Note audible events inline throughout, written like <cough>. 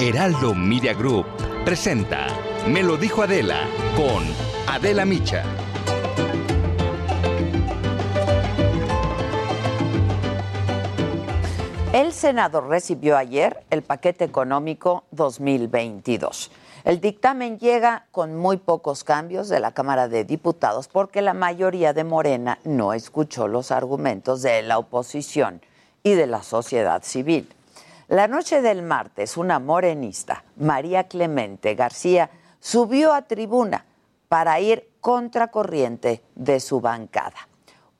Heraldo Media Group presenta Me lo dijo Adela con Adela Micha. El Senado recibió ayer el paquete económico 2022. El dictamen llega con muy pocos cambios de la Cámara de Diputados porque la mayoría de Morena no escuchó los argumentos de la oposición y de la sociedad civil. La noche del martes, una morenista, María Clemente García, subió a tribuna para ir contracorriente de su bancada.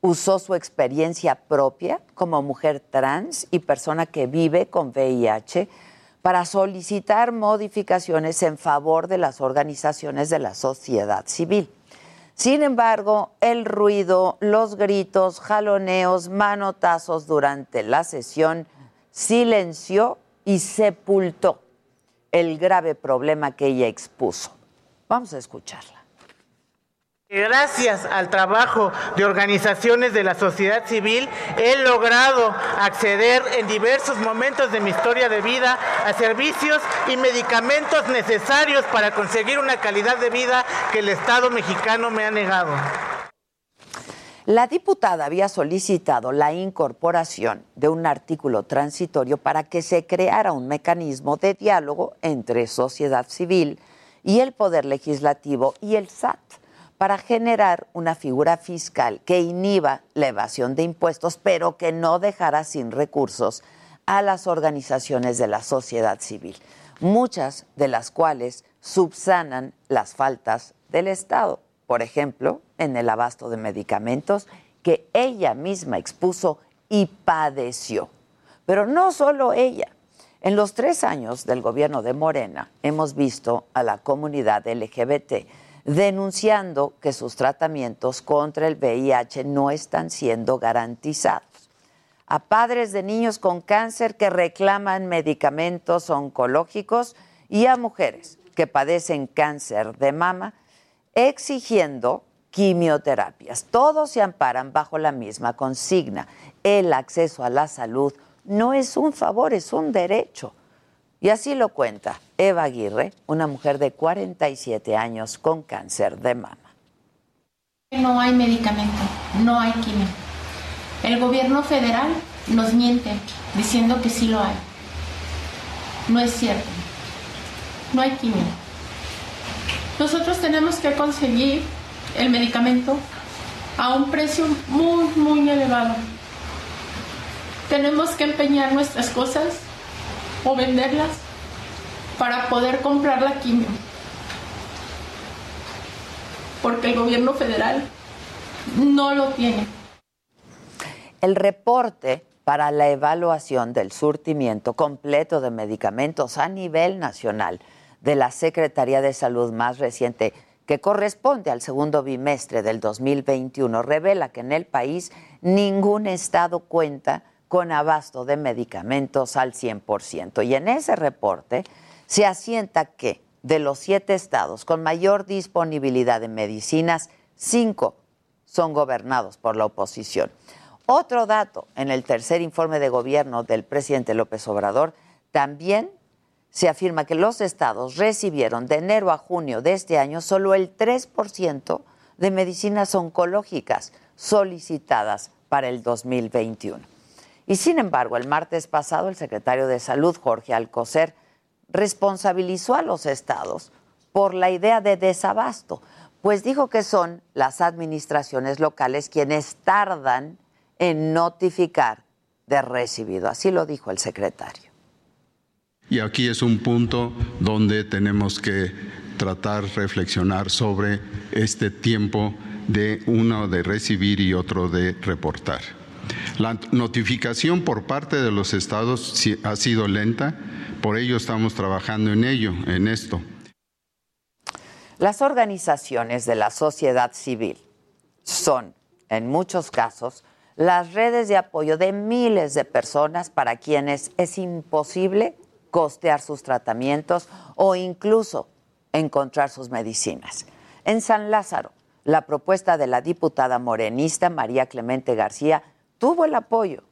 Usó su experiencia propia como mujer trans y persona que vive con VIH para solicitar modificaciones en favor de las organizaciones de la sociedad civil. Sin embargo, el ruido, los gritos, jaloneos, manotazos durante la sesión silenció y sepultó el grave problema que ella expuso. Vamos a escucharla. Gracias al trabajo de organizaciones de la sociedad civil he logrado acceder en diversos momentos de mi historia de vida a servicios y medicamentos necesarios para conseguir una calidad de vida que el Estado mexicano me ha negado. La diputada había solicitado la incorporación de un artículo transitorio para que se creara un mecanismo de diálogo entre sociedad civil y el Poder Legislativo y el SAT para generar una figura fiscal que inhiba la evasión de impuestos, pero que no dejara sin recursos a las organizaciones de la sociedad civil, muchas de las cuales subsanan las faltas del Estado, por ejemplo, en el abasto de medicamentos que ella misma expuso y padeció. Pero no solo ella. En los tres años del gobierno de Morena hemos visto a la comunidad LGBT denunciando que sus tratamientos contra el VIH no están siendo garantizados. A padres de niños con cáncer que reclaman medicamentos oncológicos y a mujeres que padecen cáncer de mama exigiendo quimioterapias. Todos se amparan bajo la misma consigna. El acceso a la salud no es un favor, es un derecho. Y así lo cuenta Eva Aguirre, una mujer de 47 años con cáncer de mama. No hay medicamento, no hay quimio. El gobierno federal nos miente diciendo que sí lo hay. No es cierto. No hay quimio. Nosotros tenemos que conseguir el medicamento a un precio muy, muy elevado. Tenemos que empeñar nuestras cosas o venderlas para poder comprar la quimio. Porque el gobierno federal no lo tiene. El reporte para la evaluación del surtimiento completo de medicamentos a nivel nacional de la Secretaría de Salud más reciente, que corresponde al segundo bimestre del 2021, revela que en el país ningún estado cuenta con abasto de medicamentos al 100%. Y en ese reporte se asienta que de los siete estados con mayor disponibilidad de medicinas, cinco son gobernados por la oposición. Otro dato, en el tercer informe de gobierno del presidente López Obrador, también se afirma que los estados recibieron de enero a junio de este año solo el 3% de medicinas oncológicas solicitadas para el 2021. Y sin embargo, el martes pasado el secretario de Salud, Jorge Alcocer, responsabilizó a los estados por la idea de desabasto, pues dijo que son las administraciones locales quienes tardan en notificar de recibido. Así lo dijo el secretario. Y aquí es un punto donde tenemos que tratar, reflexionar sobre este tiempo de uno de recibir y otro de reportar. La notificación por parte de los estados ha sido lenta, por ello estamos trabajando en ello, en esto. Las organizaciones de la sociedad civil son, en muchos casos, las redes de apoyo de miles de personas para quienes es imposible costear sus tratamientos o incluso encontrar sus medicinas. En San Lázaro, la propuesta de la diputada morenista María Clemente García tuvo el apoyo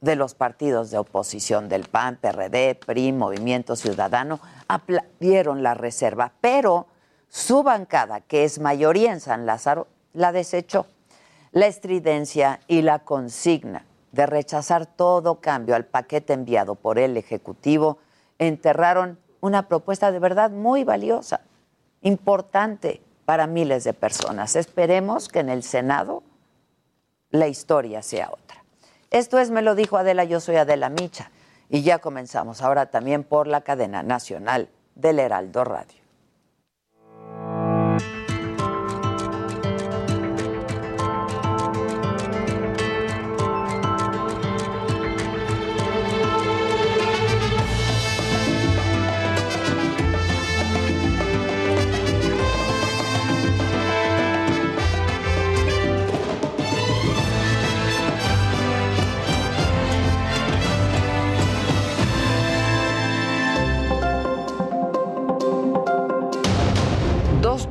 de los partidos de oposición del PAN, PRD, PRI, Movimiento Ciudadano, aplaudieron la reserva, pero su bancada, que es mayoría en San Lázaro, la desechó. La estridencia y la consigna de rechazar todo cambio al paquete enviado por el Ejecutivo enterraron una propuesta de verdad muy valiosa, importante para miles de personas. Esperemos que en el Senado la historia sea otra. Esto es, me lo dijo Adela, yo soy Adela Micha. Y ya comenzamos ahora también por la cadena nacional del Heraldo Radio.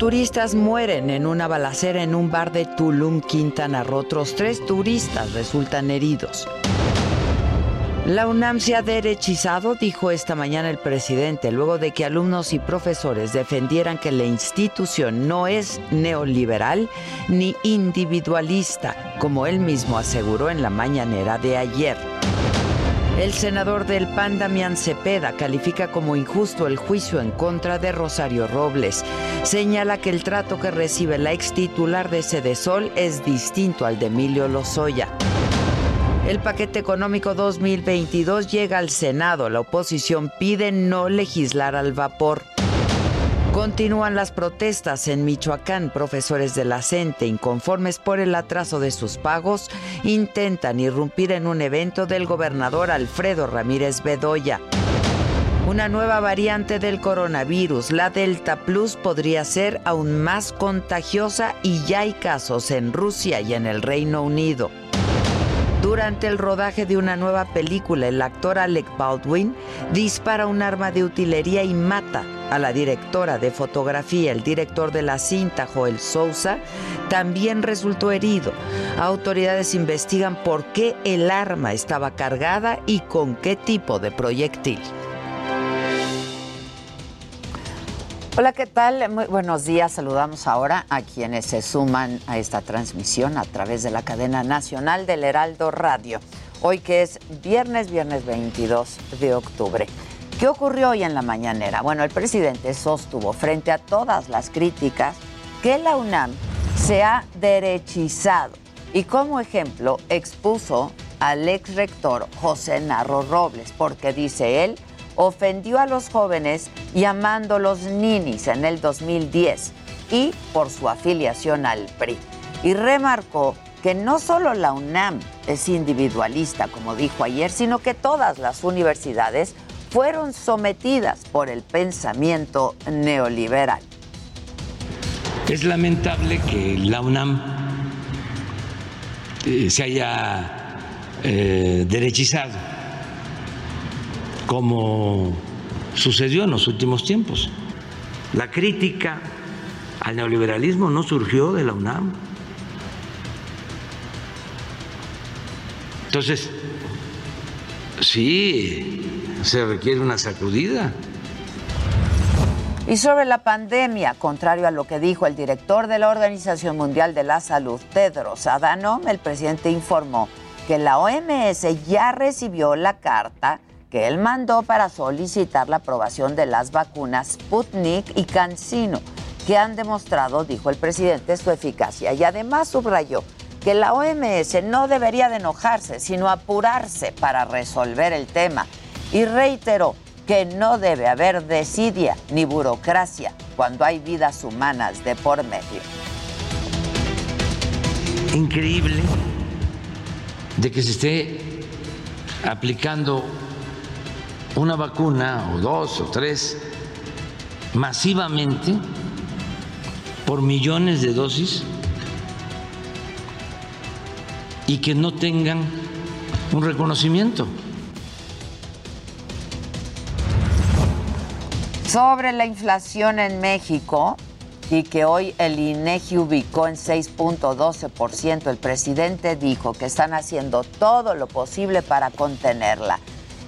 Turistas mueren en una balacera en un bar de Tulum, Quintana Roo. Otros tres turistas resultan heridos. La UNAM se ha derechizado, dijo esta mañana el presidente, luego de que alumnos y profesores defendieran que la institución no es neoliberal ni individualista, como él mismo aseguró en la mañanera de ayer. El senador del PAN, Damián Cepeda, califica como injusto el juicio en contra de Rosario Robles. Señala que el trato que recibe la ex titular de Sol es distinto al de Emilio Lozoya. El paquete económico 2022 llega al Senado. La oposición pide no legislar al vapor. Continúan las protestas en Michoacán. Profesores de la CENTE, inconformes por el atraso de sus pagos, intentan irrumpir en un evento del gobernador Alfredo Ramírez Bedoya. Una nueva variante del coronavirus, la Delta Plus, podría ser aún más contagiosa y ya hay casos en Rusia y en el Reino Unido. Durante el rodaje de una nueva película, el actor Alec Baldwin dispara un arma de utilería y mata a la directora de fotografía. El director de la cinta, Joel Sousa, también resultó herido. Autoridades investigan por qué el arma estaba cargada y con qué tipo de proyectil. Hola, ¿qué tal? Muy buenos días. Saludamos ahora a quienes se suman a esta transmisión a través de la cadena nacional del Heraldo Radio. Hoy que es viernes, viernes 22 de octubre. ¿Qué ocurrió hoy en la mañanera? Bueno, el presidente sostuvo frente a todas las críticas que la UNAM se ha derechizado y como ejemplo expuso al ex rector José Narro Robles, porque dice él, ofendió a los jóvenes llamándolos ninis en el 2010 y por su afiliación al PRI. Y remarcó que no solo la UNAM es individualista, como dijo ayer, sino que todas las universidades fueron sometidas por el pensamiento neoliberal. Es lamentable que la UNAM eh, se haya eh, derechizado como sucedió en los últimos tiempos. La crítica al neoliberalismo no surgió de la UNAM. Entonces, sí, se requiere una sacudida. Y sobre la pandemia, contrario a lo que dijo el director de la Organización Mundial de la Salud, Tedros Adhanom, el presidente informó que la OMS ya recibió la carta que él mandó para solicitar la aprobación de las vacunas Sputnik y CanSino, que han demostrado, dijo el presidente, su eficacia. Y además subrayó que la OMS no debería de enojarse, sino apurarse para resolver el tema. Y reiteró que no debe haber desidia ni burocracia cuando hay vidas humanas de por medio. Increíble de que se esté aplicando una vacuna o dos o tres masivamente por millones de dosis y que no tengan un reconocimiento. Sobre la inflación en México, y que hoy el INEGI ubicó en 6.12%. El presidente dijo que están haciendo todo lo posible para contenerla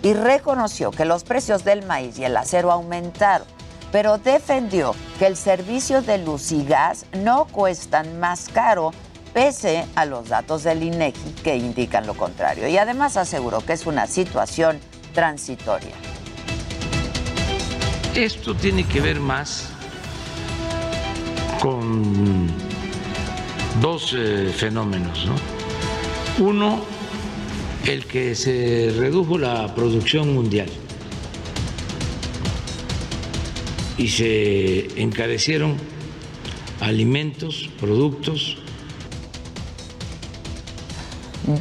y reconoció que los precios del maíz y el acero aumentaron, pero defendió que el servicio de luz y gas no cuestan más caro pese a los datos del INEGI que indican lo contrario. Y además aseguró que es una situación transitoria. Esto tiene que ver más con dos eh, fenómenos. ¿no? Uno, el que se redujo la producción mundial y se encarecieron alimentos, productos.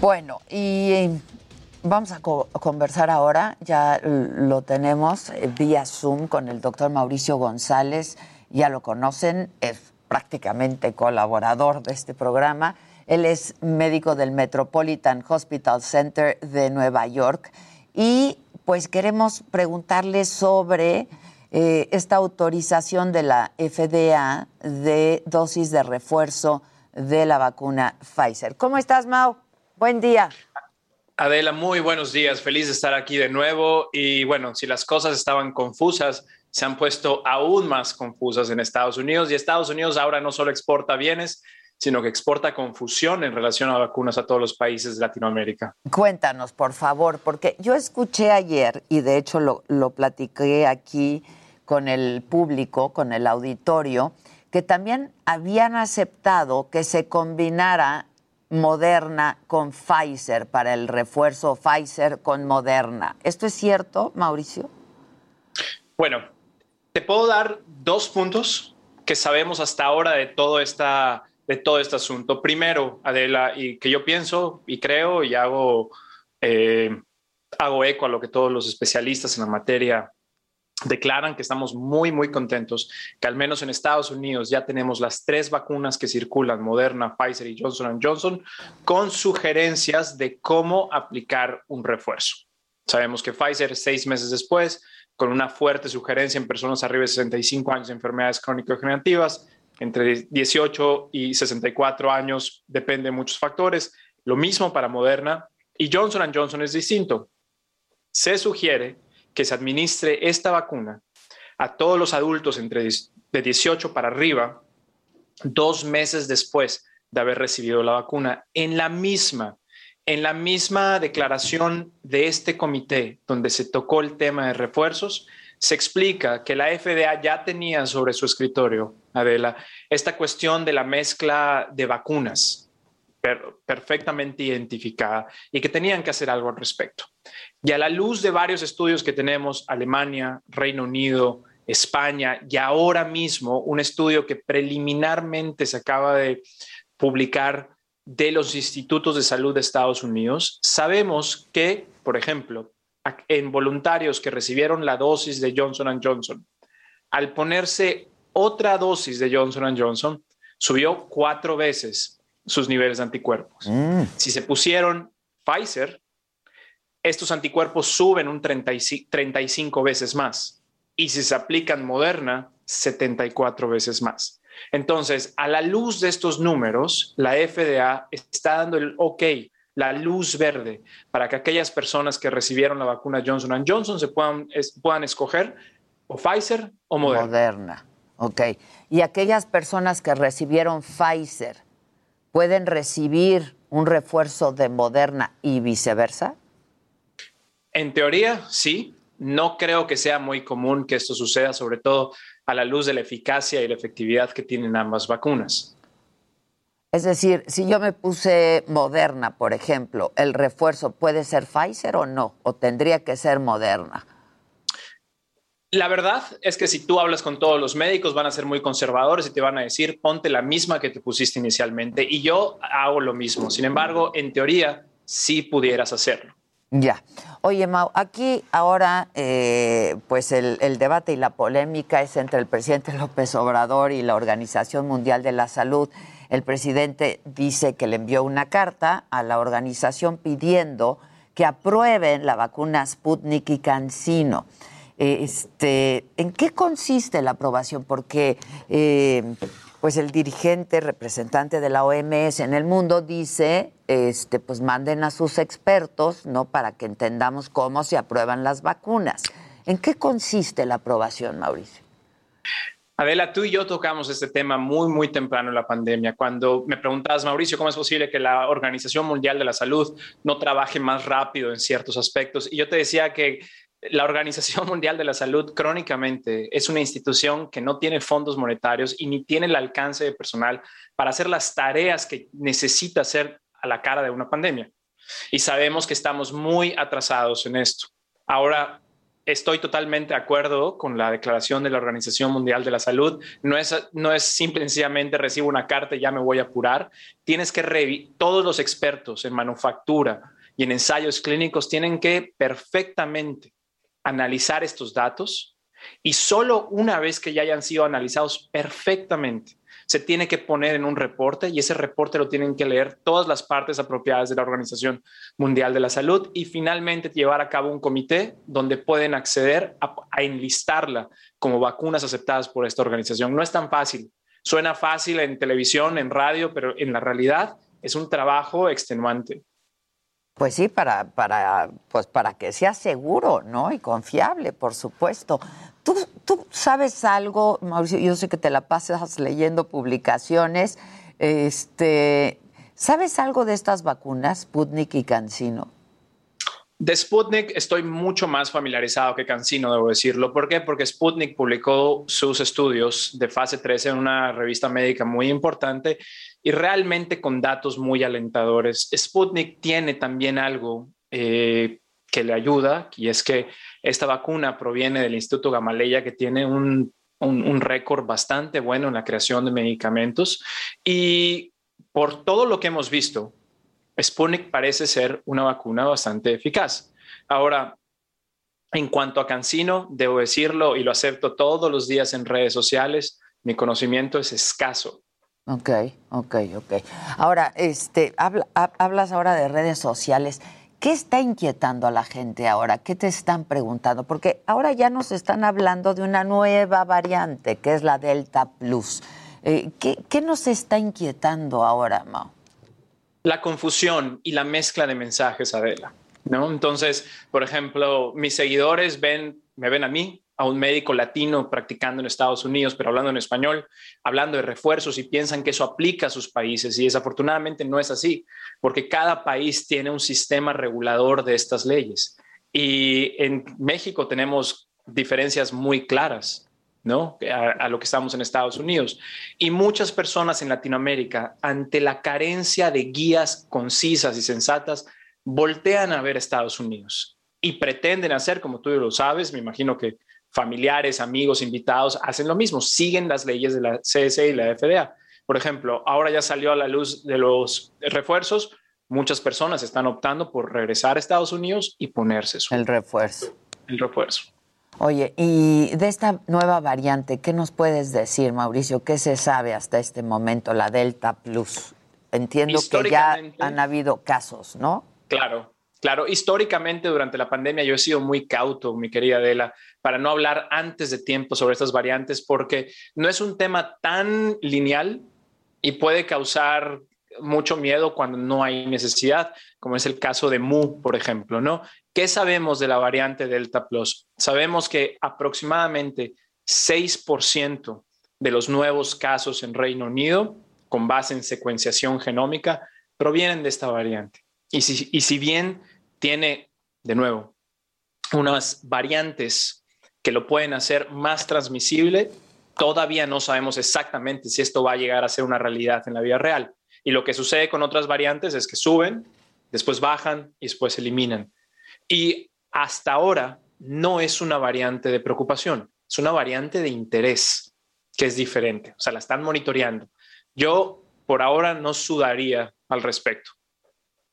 Bueno, y Vamos a conversar ahora, ya lo tenemos eh, vía Zoom con el doctor Mauricio González, ya lo conocen, es prácticamente colaborador de este programa. Él es médico del Metropolitan Hospital Center de Nueva York y pues queremos preguntarle sobre eh, esta autorización de la FDA de dosis de refuerzo de la vacuna Pfizer. ¿Cómo estás, Mau? Buen día. Adela, muy buenos días. Feliz de estar aquí de nuevo. Y bueno, si las cosas estaban confusas, se han puesto aún más confusas en Estados Unidos. Y Estados Unidos ahora no solo exporta bienes, sino que exporta confusión en relación a vacunas a todos los países de Latinoamérica. Cuéntanos, por favor, porque yo escuché ayer, y de hecho lo, lo platiqué aquí con el público, con el auditorio, que también habían aceptado que se combinara Moderna con Pfizer, para el refuerzo Pfizer con Moderna. ¿Esto es cierto, Mauricio? Bueno, te puedo dar dos puntos que sabemos hasta ahora de todo, esta, de todo este asunto. Primero, Adela, y que yo pienso y creo y hago, eh, hago eco a lo que todos los especialistas en la materia declaran que estamos muy, muy contentos que al menos en Estados Unidos ya tenemos las tres vacunas que circulan, Moderna, Pfizer y Johnson Johnson, con sugerencias de cómo aplicar un refuerzo. Sabemos que Pfizer seis meses después, con una fuerte sugerencia en personas arriba de 65 años de enfermedades crónico-degenerativas, entre 18 y 64 años, depende de muchos factores. Lo mismo para Moderna y Johnson Johnson es distinto. Se sugiere que se administre esta vacuna a todos los adultos entre de 18 para arriba dos meses después de haber recibido la vacuna en la misma en la misma declaración de este comité donde se tocó el tema de refuerzos se explica que la FDA ya tenía sobre su escritorio Adela esta cuestión de la mezcla de vacunas perfectamente identificada y que tenían que hacer algo al respecto. Y a la luz de varios estudios que tenemos, Alemania, Reino Unido, España y ahora mismo un estudio que preliminarmente se acaba de publicar de los institutos de salud de Estados Unidos, sabemos que, por ejemplo, en voluntarios que recibieron la dosis de Johnson Johnson, al ponerse otra dosis de Johnson Johnson, subió cuatro veces sus niveles de anticuerpos. Mm. Si se pusieron Pfizer, estos anticuerpos suben un 35 veces más. Y si se aplican Moderna, 74 veces más. Entonces, a la luz de estos números, la FDA está dando el ok, la luz verde, para que aquellas personas que recibieron la vacuna Johnson Johnson se puedan, puedan escoger o Pfizer o Moderna. Moderna, ok. Y aquellas personas que recibieron Pfizer, pueden recibir un refuerzo de Moderna y viceversa? En teoría, sí. No creo que sea muy común que esto suceda, sobre todo a la luz de la eficacia y la efectividad que tienen ambas vacunas. Es decir, si yo me puse Moderna, por ejemplo, ¿el refuerzo puede ser Pfizer o no? ¿O tendría que ser Moderna? La verdad es que si tú hablas con todos los médicos van a ser muy conservadores y te van a decir ponte la misma que te pusiste inicialmente y yo hago lo mismo. Sin embargo, en teoría sí pudieras hacerlo. Ya. Oye, Mau, aquí ahora eh, pues el, el, debate y la polémica es entre el presidente <laughs> López Obrador y la Organización Mundial de la Salud. El presidente dice que le envió una carta a la organización pidiendo que aprueben la vacuna Sputnik y CanSino. Este, ¿En qué consiste la aprobación? Porque eh, pues el dirigente representante de la OMS en el mundo dice, este, pues manden a sus expertos, ¿no? Para que entendamos cómo se aprueban las vacunas. ¿En qué consiste la aprobación, Mauricio? Adela, tú y yo tocamos este tema muy, muy temprano en la pandemia. Cuando me preguntabas, Mauricio, ¿cómo es posible que la Organización Mundial de la Salud no trabaje más rápido en ciertos aspectos? Y yo te decía que la Organización <laughs> Mundial de la Salud crónicamente es una institución que no tiene fondos monetarios y ni tiene el alcance de personal para hacer las tareas que necesita hacer a la cara de una pandemia. Y sabemos que estamos muy atrasados en esto. Ahora, estoy totalmente de acuerdo con la declaración de la Organización Mundial de la Salud. No es, no es simplemente recibo una carta y ya me voy a apurar. Tienes que revisar, todos los expertos en manufactura y en ensayos clínicos tienen que perfectamente analizar estos datos y solo una vez que ya hayan sido analizados perfectamente, se tiene que poner en un reporte y ese reporte lo tienen que leer todas las partes apropiadas de la Organización Mundial de la Salud y finalmente llevar a cabo un comité donde pueden acceder a, enlistarla como vacunas aceptadas por esta organización. No es tan fácil. Suena fácil en televisión, en radio, pero en la realidad es un trabajo extenuante. Pues sí, para, para, pues para que sea seguro, ¿no? Y confiable, por supuesto. ¿Tú, ¿Tú sabes algo, Mauricio? Yo sé que te la pasas leyendo publicaciones. Este, ¿Sabes algo de estas vacunas, Sputnik y Cancino? De Sputnik estoy mucho más familiarizado que Cancino, debo decirlo. ¿Por qué? Porque Sputnik publicó sus estudios de fase 3 en una revista médica muy importante y realmente con datos muy alentadores. Sputnik tiene también algo eh, que le ayuda y es que esta vacuna proviene del Instituto Gamaleya que tiene un, un récord bastante bueno en la creación de medicamentos y por todo lo que hemos visto, Sputnik parece ser una vacuna bastante eficaz. Ahora, en cuanto a Cancino, debo decirlo y lo acepto todos los días en redes sociales, mi conocimiento es escaso Ok, ok, ok. Ahora, este, hablas ahora de redes sociales. ¿Qué está inquietando a la gente ahora? ¿Qué te están preguntando? Porque ahora ya nos están hablando de una nueva variante, que es la Delta Plus. Eh, ¿qué, ¿qué, nos está inquietando ahora, Mao? La confusión y la mezcla de mensajes, Adela. ¿no? Entonces, por ejemplo, mis seguidores ven, me ven a mí a un médico latino practicando en Estados Unidos, pero hablando en español, hablando de refuerzos y piensan que eso aplica a sus países. Y desafortunadamente no es así, porque cada país tiene un sistema regulador de estas leyes. Y en México tenemos diferencias muy claras. ¿no? A, lo que estamos en Estados Unidos. Y muchas personas en Latinoamérica, ante la carencia de guías concisas y sensatas, voltean a ver Estados Unidos y pretenden hacer, como tú lo sabes, me imagino que familiares, amigos, invitados, hacen lo mismo, siguen las leyes de la CSE y la FDA. Por ejemplo, ahora ya salió a la luz de los refuerzos, muchas personas están optando por regresar a Estados Unidos y ponerse su, el refuerzo. El refuerzo. Oye, y de esta nueva variante, ¿qué nos puedes decir, Mauricio? ¿Qué se sabe hasta este momento, la Delta Plus? Entiendo que ya han habido casos, ¿no? Claro, claro. Históricamente, durante la pandemia, yo he sido muy cauto, mi querida Adela, para no hablar antes de tiempo sobre estas variantes, porque no es un tema tan lineal y puede causar mucho miedo cuando no hay necesidad, como es el caso de Mu, por ejemplo, ¿no? ¿Qué sabemos de la variante Delta Plus? Sabemos que aproximadamente 6% de los nuevos casos en Reino Unido, con base en secuenciación genómica, provienen de esta variante. Y si, y si bien tiene, de nuevo, unas variantes que lo pueden hacer más transmisible. Todavía no sabemos exactamente si esto va a llegar a ser una realidad en la vida real. Y lo que sucede con otras variantes es que suben, después bajan y después eliminan. Y hasta ahora no es una variante de preocupación, es una variante de interés, que es diferente. O sea, la están monitoreando. Yo por ahora no sudaría al respecto.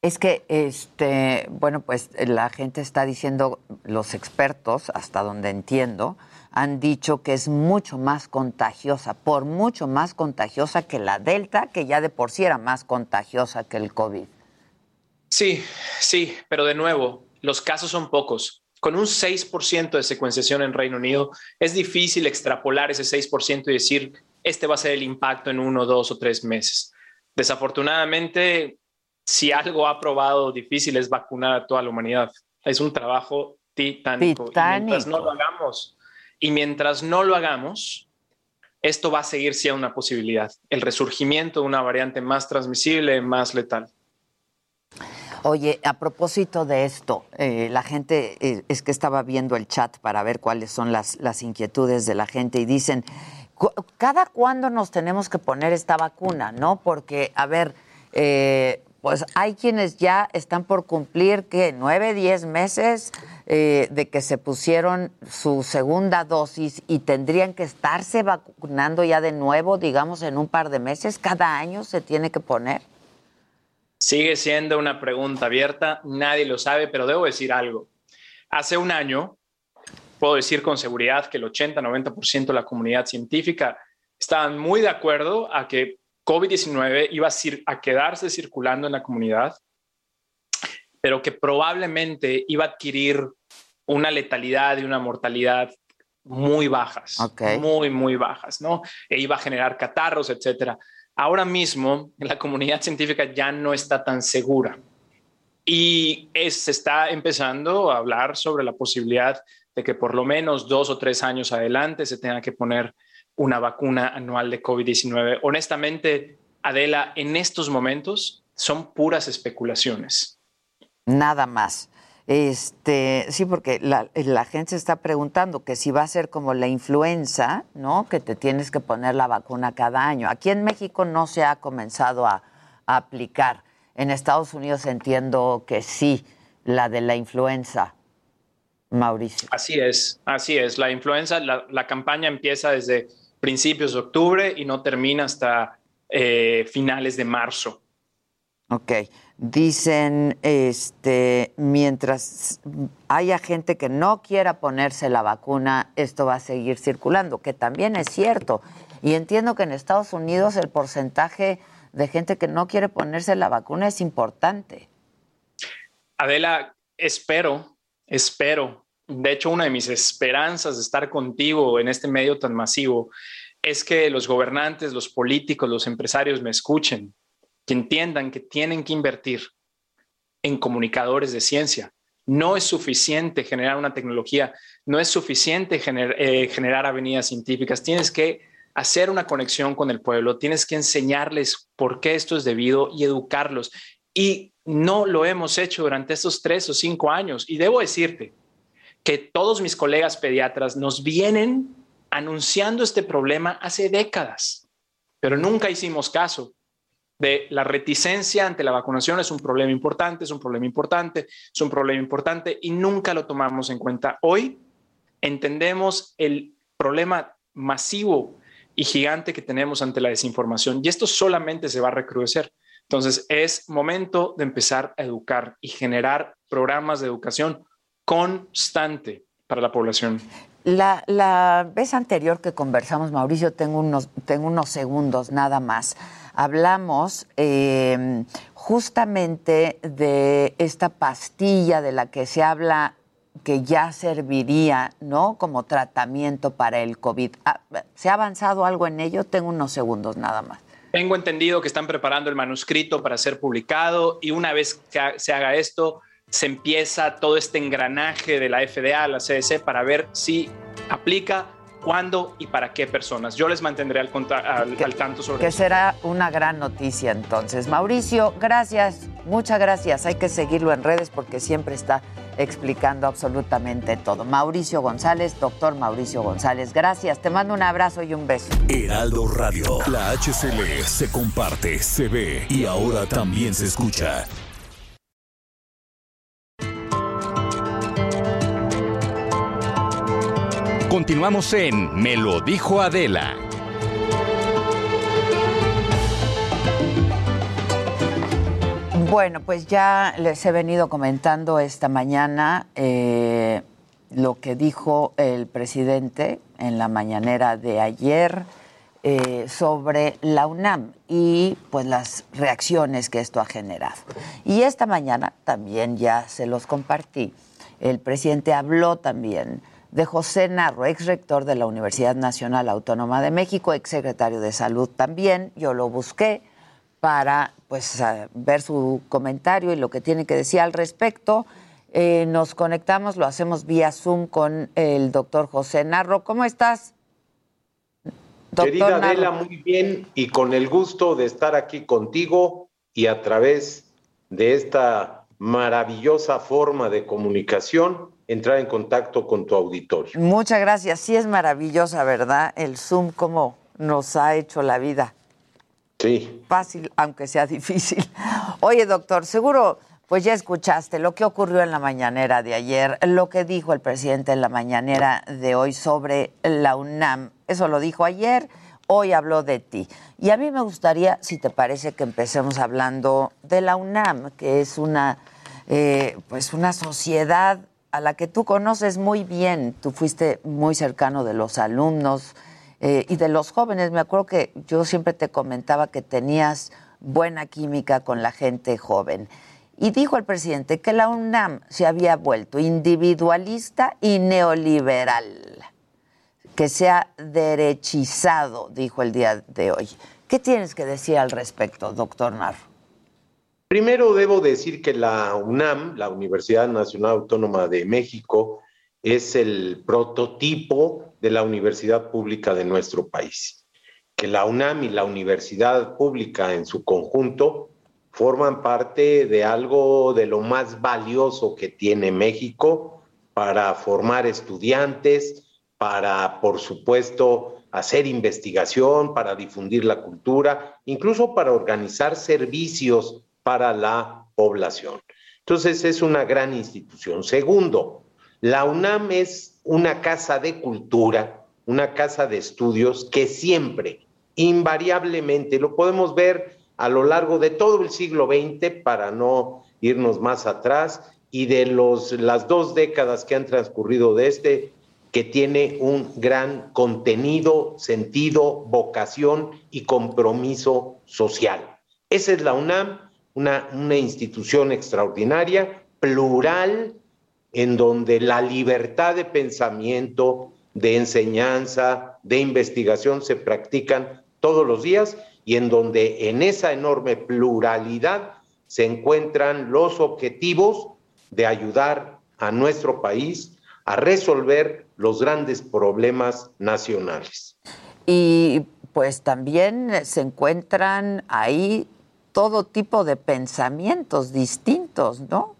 Es que, este, bueno, pues la gente está diciendo, los expertos, hasta donde entiendo, han dicho que es mucho más contagiosa, por mucho más contagiosa que la Delta, que ya de por sí era más contagiosa que el COVID. Sí, sí, pero de nuevo, los casos son pocos. con un 6% de secuenciación en Reino Unido, es difícil extrapolar ese 6% y decir, este va a ser el impacto en uno, dos o tres meses. Desafortunadamente, si algo ha probado difícil es vacunar a toda la humanidad. Es un trabajo titánico. Y mientras no lo hagamos, y mientras no lo hagamos, esto va a seguir siendo una posibilidad, el resurgimiento de una variante más transmisible, más letal. Oye, a propósito de esto, eh, la gente, eh, es que estaba viendo el chat para ver cuáles son las, las inquietudes de la gente y dicen, ¿cada cuándo nos tenemos que poner esta vacuna? ¿No? Porque, a ver, eh, pues hay quienes ya están por cumplir, que nueve, diez meses de que se pusieron su segunda dosis y tendrían que estarse vacunando ya de nuevo, digamos, en un par de meses. ¿Cada año se tiene que poner? Sigue siendo una pregunta abierta, nadie lo sabe, pero debo decir algo. Hace un año, puedo decir con seguridad que el 80-90% de la comunidad científica estaban muy de acuerdo a que COVID-19 iba a, quedarse circulando en la comunidad, pero que probablemente iba a adquirir una letalidad y una mortalidad muy bajas, muy, muy bajas, ¿no? E iba a generar catarros, etcétera. Ahora mismo la comunidad científica ya no está tan segura. Y se está empezando a hablar sobre la posibilidad de que por lo menos dos o tres años adelante se tenga que poner una vacuna anual de COVID-19. Honestamente, Adela, en estos momentos son puras especulaciones. Nada más. Este, sí, porque la, gente se está preguntando que si va a ser como la influenza, ¿no? Que te tienes que poner la vacuna cada año. Aquí en México no se ha comenzado a, aplicar. En Estados Unidos entiendo que sí, la de la influenza. Mauricio. Así es, así es. La influenza, la, campaña empieza desde principios de octubre y no termina hasta eh, finales de marzo. Ok. Dicen, este, mientras haya gente que no quiera ponerse la vacuna, esto va a seguir circulando, que también es cierto. Y entiendo que en Estados Unidos el porcentaje de gente que no quiere ponerse la vacuna es importante. Adela, espero, espero. De hecho, una de mis esperanzas de estar contigo en este medio tan masivo es que los gobernantes, los políticos, los empresarios me escuchen que entiendan que tienen que invertir en comunicadores de ciencia. No es suficiente generar una tecnología, no es suficiente eh, generar avenidas científicas, tienes que hacer una conexión con el pueblo, tienes que enseñarles por qué esto es debido y educarlos. Y no lo hemos hecho durante estos tres o cinco años. Y debo decirte que todos mis colegas pediatras nos vienen anunciando este problema hace décadas, pero nunca hicimos caso de la reticencia ante la vacunación es un problema importante, es un problema importante, es un problema importante y nunca lo tomamos en cuenta. Hoy entendemos el problema masivo y gigante que tenemos ante la desinformación y esto solamente se va a recrudecer. Entonces es momento de empezar a educar y generar programas de educación constante para la población. La, la vez anterior que conversamos, Mauricio, tengo unos, tengo unos segundos nada más hablamos em, justamente de esta pastilla de la que se habla que ya serviría, ¿no? Como tratamiento para el COVID. Ah, ¿Se ha avanzado algo en ello? Tengo unos segundos nada más. Tengo entendido que están preparando el manuscrito para ser publicado y una vez que se haga esto, se empieza todo este engranaje de la FDA, la CDC, para ver si aplica cuándo y para qué personas. Yo les mantendré al, al, tanto sobre que eso. Que será una gran noticia entonces. Mauricio, gracias, muchas gracias. Hay que seguirlo en redes porque siempre está explicando absolutamente todo. Mauricio González, doctor Mauricio González, gracias. Te mando un abrazo y un beso. Heraldo Radio, la HCL se comparte, se ve y ahora también se escucha. Continuamos en Me lo dijo Adela. Bueno, pues ya les he venido comentando esta mañana eh, lo que dijo el presidente en la mañanera de ayer eh, sobre la UNAM y pues las reacciones que esto ha generado. Y esta mañana también ya se los compartí el presidente habló también de José Narro, ex rector de la Universidad Nacional Autónoma de México, ex secretario de Salud también. Yo lo busqué para pues ver su comentario y lo que tiene que decir al respecto. Eh, nos conectamos, lo hacemos vía Zoom con el doctor José Narro. ¿Cómo estás? Querida Adela, muy bien y con el gusto de estar aquí contigo y a través de esta maravillosa forma de comunicación entrar en contacto con tu auditorio. Muchas gracias. Sí es maravillosa, ¿verdad? El Zoom, cómo nos ha hecho la vida. Sí. Fácil, aunque sea difícil. <laughs> Oye, doctor, seguro, pues ya escuchaste lo que ocurrió en la mañanera de ayer, lo que dijo el presidente en la mañanera de hoy sobre la UNAM. Eso lo dijo ayer, hoy habló de ti. Y a mí me gustaría, si te parece, que empecemos hablando de la UNAM, que es una, eh, pues una sociedad a la que tú conoces muy bien, tú fuiste muy cercano de los alumnos eh, y de los jóvenes. Me acuerdo que yo siempre te comentaba que tenías buena química con la gente joven. Y dijo el presidente que la UNAM se había vuelto individualista y neoliberal, que se ha derechizado, dijo el día de hoy. ¿Qué tienes que decir al respecto, doctor Narro? Primero debo decir que la UNAM, la Universidad Nacional Autónoma de México, es el prototipo de la universidad pública de nuestro país. Que la UNAM y la universidad pública en su conjunto forman parte de algo de lo más valioso que tiene México para formar estudiantes, para, por supuesto, hacer investigación, para difundir la cultura, incluso para organizar servicios para la población. Entonces es una gran institución. Segundo, la UNAM es una casa de cultura, una casa de estudios que siempre, invariablemente, lo podemos ver a lo largo de todo el siglo XX, para no irnos más atrás, y de los, las dos décadas que han transcurrido de este, que tiene un gran contenido, sentido, vocación y compromiso social. Esa es la UNAM una, institución extraordinaria, plural, en donde la libertad de pensamiento, de enseñanza, de investigación se practican todos los días y en donde en esa enorme pluralidad se encuentran los objetivos de ayudar a nuestro país a resolver los grandes problemas nacionales. Y pues también se encuentran ahí todo tipo de pensamientos distintos, ¿no?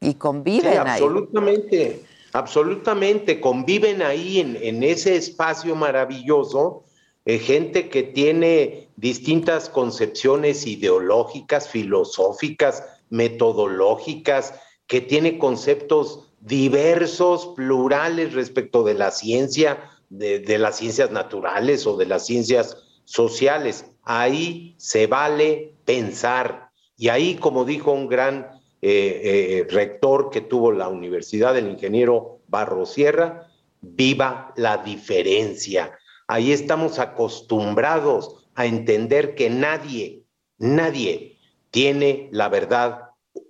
Y conviven sí, absolutamente, Absolutamente, conviven ahí en, ese espacio maravilloso eh, gente que tiene distintas concepciones ideológicas, filosóficas, metodológicas, que tiene conceptos diversos, plurales respecto de la ciencia, de las ciencias naturales o de las ciencias sociales. Ahí se vale pensar. Y ahí, como dijo un gran eh, eh, rector que tuvo la universidad, el ingeniero Barrosierra, viva la diferencia. Ahí estamos acostumbrados a entender que nadie, nadie tiene la verdad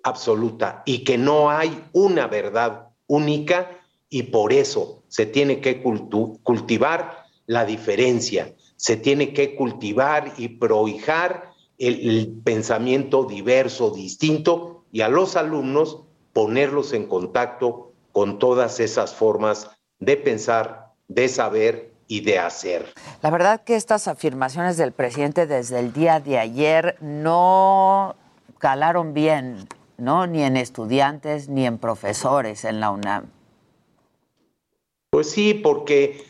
absoluta y que no hay una verdad única y por eso se tiene que cultivar la diferencia, se tiene que cultivar y prohijar el, pensamiento diverso, distinto, y a los alumnos ponerlos en contacto con todas esas formas de pensar, de saber y de hacer. La verdad que estas afirmaciones del presidente desde el día de ayer no calaron bien, ¿no? Ni en estudiantes ni en profesores en la UNAM. Pues sí, porque,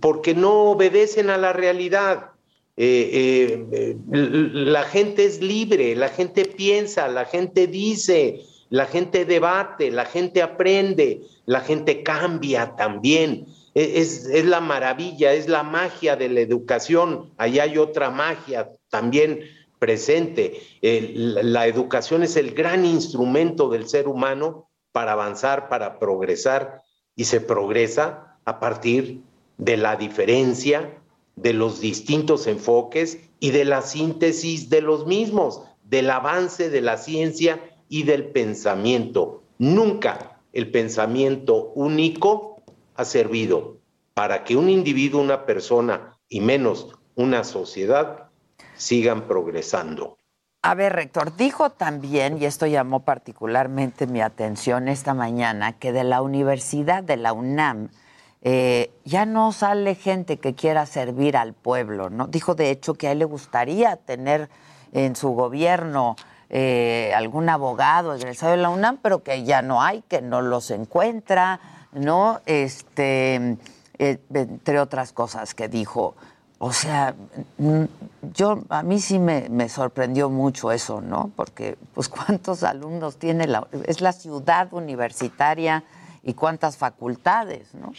porque no obedecen a la realidad. Eh, eh, la gente es libre, la gente piensa, la gente dice, la gente debate, la gente aprende, la gente cambia también. E, es, la maravilla, es la magia de la educación. Ahí hay otra magia también presente. la educación es el gran instrumento del ser humano para avanzar, para progresar, y se progresa a partir de la diferencia, de los distintos enfoques y de la síntesis de los mismos, del avance de la ciencia y del pensamiento. Nunca, el pensamiento único ha servido para que un individuo, una persona y menos una sociedad sigan progresando. A ver, rector, dijo también, y esto llamó particularmente mi atención esta mañana, que de la Universidad de la UNAM eh, ya no sale gente que quiera servir al pueblo, ¿no? Dijo de hecho que a él le gustaría tener en su gobierno eh, algún abogado egresado de la UNAM, pero que ya no hay, que no los encuentra, ¿no? Este, eh, entre otras cosas que dijo. O sea, yo a mí sí me, sorprendió mucho eso, ¿no? Porque, pues, ¿cuántos alumnos tiene la es la ciudad universitaria y cuántas facultades, ¿no?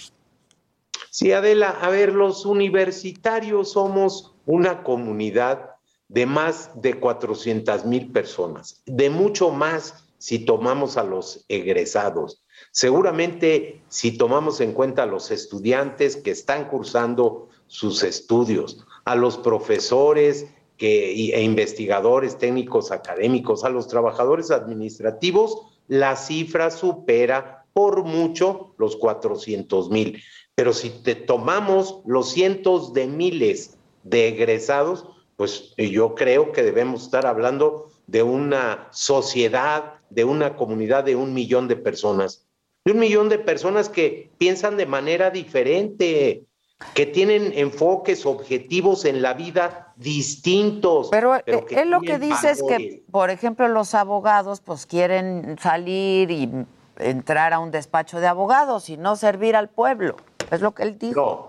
Sí, Adela, a ver, los universitarios somos una comunidad de más de 400 mil personas, de mucho más si tomamos a los egresados. Seguramente si tomamos en cuenta a los estudiantes que están cursando sus estudios, a los profesores que, e investigadores técnicos académicos, a los trabajadores administrativos, la cifra supera por mucho los 400 mil. Pero si te tomamos los cientos de miles de egresados, pues yo creo que debemos estar hablando de una sociedad, de una comunidad de un millón de personas, de un millón de personas que piensan de manera diferente, que tienen enfoques, objetivos en la vida distintos. Pero, eh, él lo que dice es que, por ejemplo, los abogados pues quieren salir y entrar a un despacho de abogados y no servir al pueblo. Es lo que él dijo.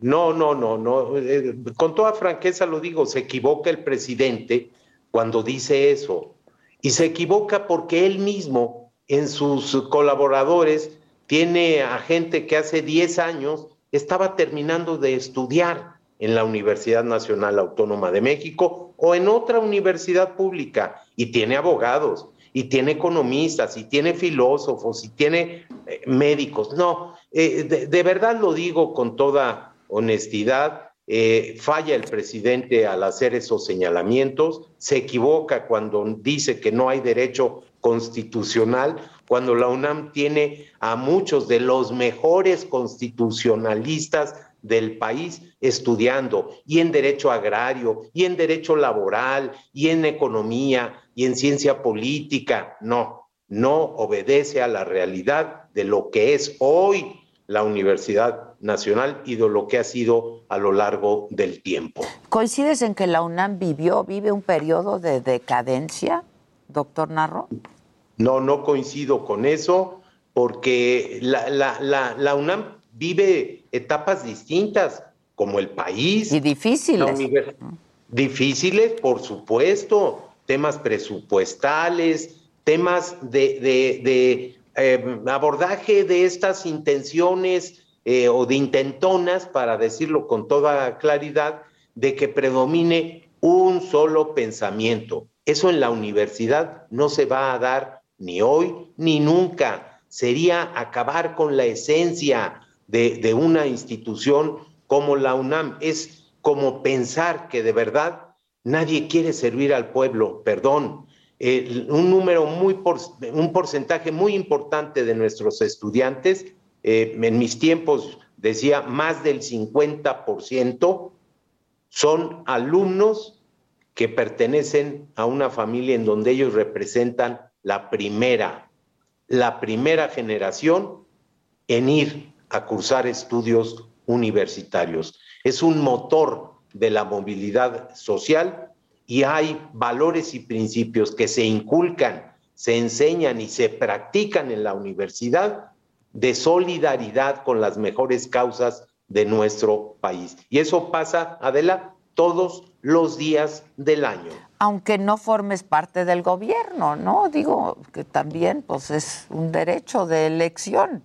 No, no, no, no. Eh, con toda franqueza lo digo, se equivoca el presidente cuando dice eso. Y se equivoca porque él mismo en sus colaboradores tiene a gente que hace 10 años estaba terminando de estudiar en la Universidad Nacional Autónoma de México o en otra universidad pública y tiene abogados y tiene economistas y tiene filósofos y tiene eh, médicos. No, eh, de, verdad lo digo con toda honestidad. Eh, falla el presidente al hacer esos señalamientos, se equivoca cuando dice que no hay derecho constitucional, cuando la UNAM tiene a muchos de los mejores constitucionalistas del país estudiando y en derecho agrario y en derecho laboral y en economía y en ciencia política. No, no obedece a la realidad de lo que es hoy la Universidad Nacional y de lo que ha sido a lo largo del tiempo. ¿Coincides en que la UNAM vivió, vive un periodo de decadencia, doctor Narro? No, no coincido con eso, porque la, la UNAM vive etapas distintas, como el país. Y difíciles. Difíciles, por supuesto, temas presupuestales, temas de, em, abordaje de estas intenciones eh, o de intentonas, para decirlo con toda claridad, de que predomine un solo pensamiento. Eso en la universidad no se va a dar ni hoy ni nunca. Sería acabar con la esencia, de, una institución como la UNAM. Es como pensar que de verdad nadie quiere servir al pueblo, perdón. Un número muy, un porcentaje muy importante de nuestros estudiantes, eh, en mis tiempos decía más del 50%, son alumnos que pertenecen a una familia en donde ellos representan la primera, la primera generación en ir a cursar estudios universitarios. Es un motor de la movilidad social y hay valores y principios que se inculcan, se enseñan y se practican en la universidad de solidaridad con las mejores causas de nuestro país. Y eso pasa, Adela, todos los días del año. Aunque no formes parte del gobierno, ¿no? Digo que también pues es un derecho de elección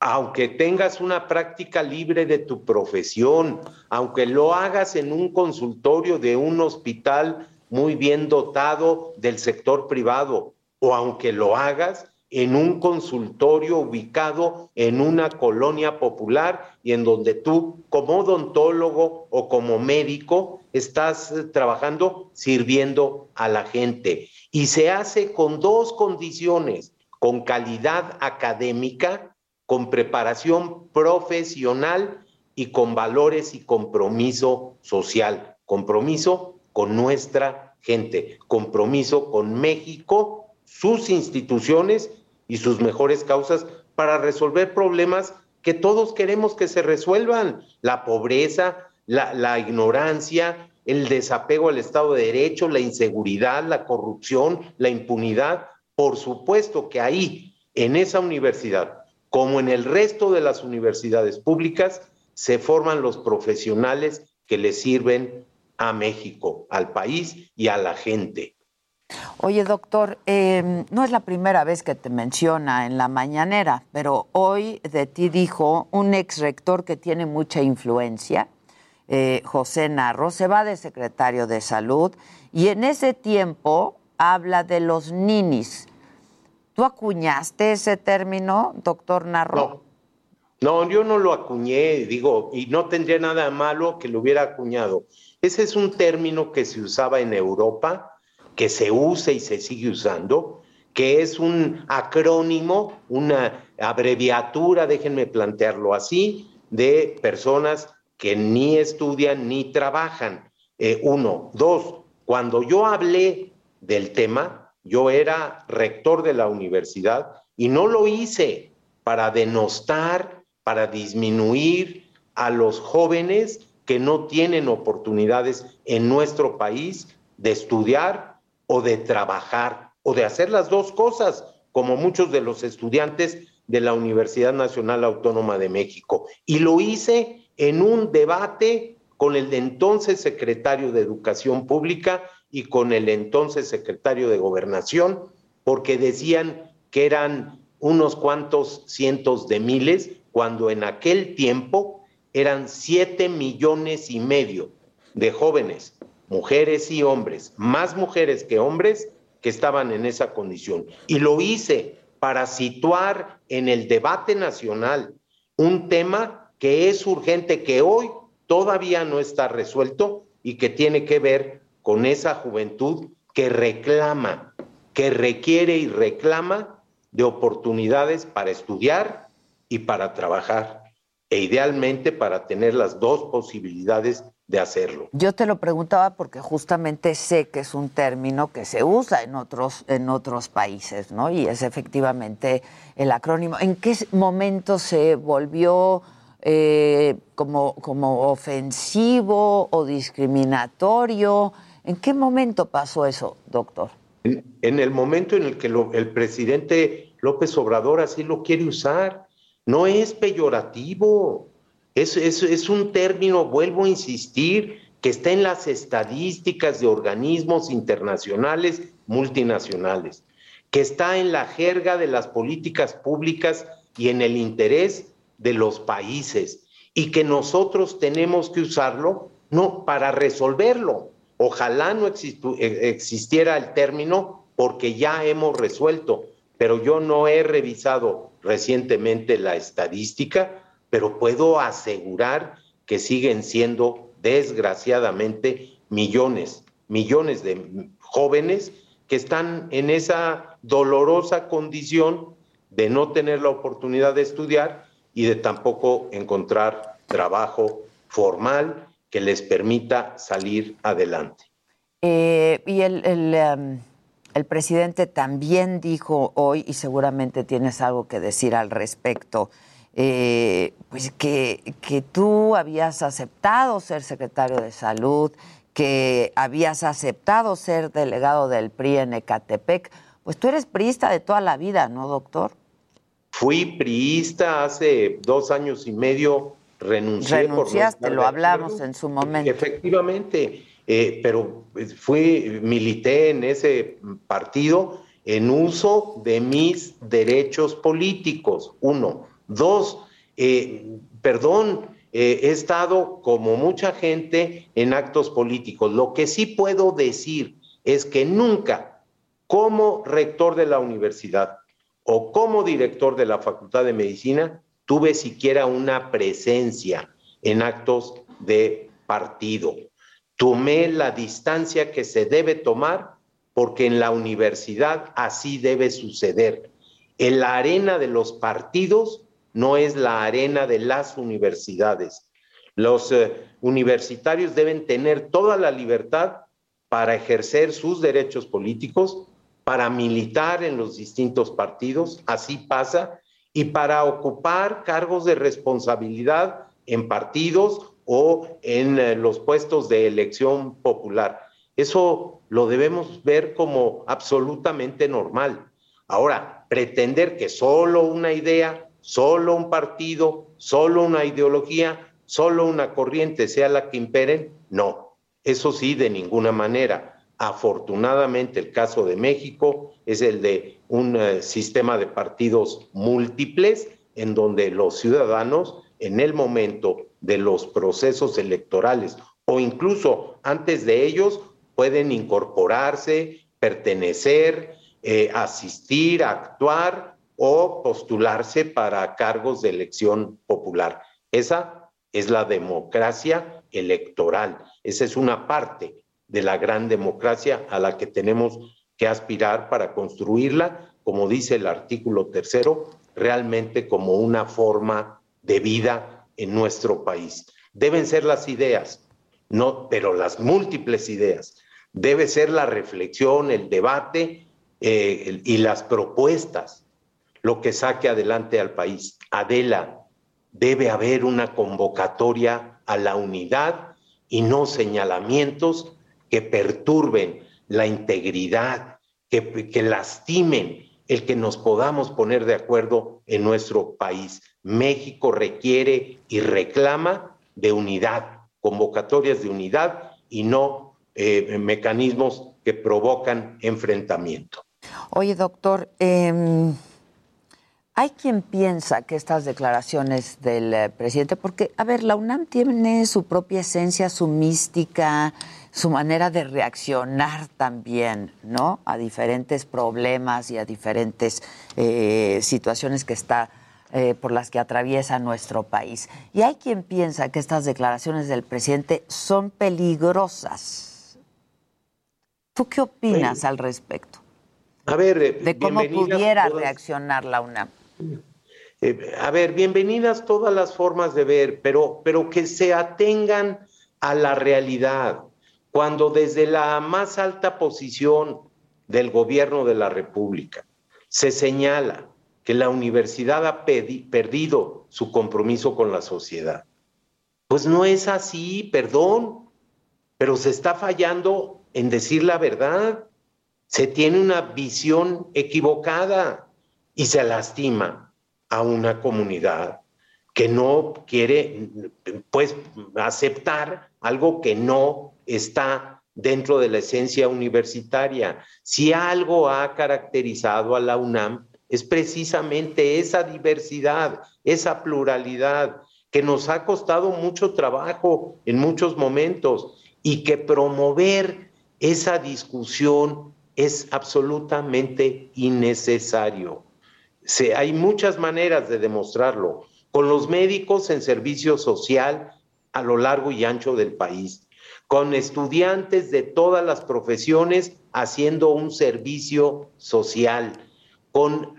aunque tengas una práctica libre de tu profesión, aunque lo hagas en un consultorio de un hospital muy bien dotado del sector privado, o aunque lo hagas en un consultorio ubicado en una colonia popular y en donde tú como odontólogo o como médico estás eh, trabajando sirviendo a la gente. Y se hace con dos condiciones con calidad académica, con preparación profesional y con valores y compromiso social, compromiso con nuestra gente, compromiso con México, sus instituciones y sus mejores causas para resolver problemas que todos queremos que se resuelvan, la pobreza, la, ignorancia, el desapego al Estado de Derecho, la inseguridad, la corrupción, la impunidad. Por supuesto que ahí, en esa universidad, como en el resto de las universidades públicas, se forman los profesionales que le sirven a México, al país y a la gente. Oye, doctor, em, no es la primera vez que te menciona en la mañanera, pero hoy de ti dijo un ex rector que tiene mucha influencia, eh, José Narro, se va de secretario de salud y en ese tiempo habla de los ninis. ¿Tú acuñaste ese término, doctor Narro? No. no, yo no lo acuñé, digo, y no tendría nada malo que lo hubiera acuñado. Ese es un término que se usaba en Europa, que se usa y se sigue usando, que es un acrónimo, una abreviatura, déjenme plantearlo así, de personas que ni estudian ni trabajan. Eh, uno. Dos, cuando yo hablé del tema, yo era rector de la universidad y no lo hice para denostar, para disminuir a los jóvenes que no tienen oportunidades en nuestro país de estudiar o de trabajar o de hacer las dos cosas, como muchos de los estudiantes de la Universidad Nacional Autónoma de México. Y lo hice en un debate con el entonces secretario de Educación Pública y con el entonces secretario de Gobernación, porque decían que eran unos cuantos cientos de miles, cuando en aquel tiempo eran siete millones y medio de jóvenes, mujeres y hombres, más mujeres que hombres, que estaban en esa condición. Y lo hice para situar en el debate nacional un tema que es urgente, que hoy todavía no está resuelto y que tiene que ver con esa juventud que reclama, que requiere y reclama de oportunidades para estudiar y para trabajar, e idealmente para tener las dos posibilidades de hacerlo. Yo te lo preguntaba porque justamente sé que es un término que se usa en otros, en otros países, ¿no? Y es efectivamente el acrónimo. ¿En qué momento se volvió eh, como, como ofensivo o discriminatorio? ¿En qué momento pasó eso, doctor? En, el momento en el que el presidente López Obrador así lo quiere usar. No es peyorativo, es, es un término, vuelvo a insistir, que está en las estadísticas de organismos internacionales, multinacionales, que está en la jerga de las políticas públicas y en el interés de los países y que nosotros tenemos que usarlo no para resolverlo. Ojalá no eh, existiera el término porque ya hemos resuelto, pero yo no he revisado recientemente la estadística, pero puedo asegurar que siguen siendo desgraciadamente millones, millones de jóvenes que están en esa dolorosa condición de no tener la oportunidad de estudiar y de tampoco encontrar trabajo formal que les permita salir adelante. Eh, y el, em, el, presidente también dijo hoy, y seguramente tienes algo que decir al respecto, eh, pues que, que tú habías aceptado ser secretario de salud, que habías aceptado ser delegado del PRI en Ecatepec. Pues tú eres priista de toda la vida, ¿no, doctor? Fui priista hace dos años y medio, renuncié. Renunciaste, lo hablamos en su momento. Efectivamente, eh, pero fui, milité en ese partido en uso de mis derechos políticos, uno. Dos, eh, perdón, eh, he estado como mucha gente en actos políticos. Lo que sí puedo decir es que nunca, como rector de la universidad, o como director de la Facultad de Medicina tuve siquiera una presencia en actos de partido. Tomé la distancia que se debe tomar porque en la universidad así debe suceder. la arena de los partidos no es la arena de las universidades. Los eh, universitarios deben tener toda la libertad para ejercer sus derechos políticos, para militar en los distintos partidos, así pasa, y para ocupar cargos de responsabilidad en partidos o en eh, los puestos de elección popular. Eso lo debemos ver como absolutamente normal. Ahora, pretender que solo una idea, solo un partido, solo una ideología, solo una corriente sea la que impere, no. Eso sí, de ninguna manera. Afortunadamente, el caso de México es el de un eh, sistema de partidos múltiples en donde los ciudadanos en el momento de los procesos electorales o incluso antes de ellos pueden incorporarse, pertenecer, eh, asistir, actuar o postularse para cargos de elección popular. Esa es la democracia electoral. Esa es una parte de la gran democracia a la que tenemos que aspirar para construirla, como dice el artículo tercero, realmente como una forma de vida en nuestro país. Deben ser las ideas, no, pero las múltiples ideas. Debe ser la reflexión, el debate eh, y las propuestas lo que saque adelante al país. Adela, debe haber una convocatoria a la unidad y no señalamientos que perturben la integridad, que, lastimen el que nos podamos poner de acuerdo en nuestro país. México requiere y reclama de unidad, convocatorias de unidad y no eh, mecanismos que provocan enfrentamiento. Oye, doctor, em, hay quien piensa que estas declaraciones del eh, presidente, porque, a ver, la UNAM tiene su propia esencia, su mística, su manera de reaccionar también, ¿no? A diferentes problemas y a diferentes eh, situaciones que está eh, por las que atraviesa nuestro país. Y hay quien piensa que estas declaraciones del presidente son peligrosas. ¿Tú qué opinas al respecto? A ver, eh, de cómo pudiera reaccionar la UNAM. Eh, a ver, bienvenidas todas las formas de ver, pero, pero que se atengan a la realidad. Cuando desde la más alta posición del gobierno de la República se señala que la universidad ha perdido su compromiso con la sociedad. Pues no es así, perdón, pero se está fallando en decir la verdad. Se tiene una visión equivocada y se lastima a una comunidad que no quiere pues aceptar algo que no está dentro de la esencia universitaria. Si algo ha caracterizado a la UNAM es precisamente esa diversidad, esa pluralidad que nos ha costado mucho trabajo en muchos momentos y que promover esa discusión es absolutamente innecesario. Hay muchas maneras de demostrarlo, con los médicos en servicio social a lo largo y ancho del país, con estudiantes de todas las profesiones haciendo un servicio social, con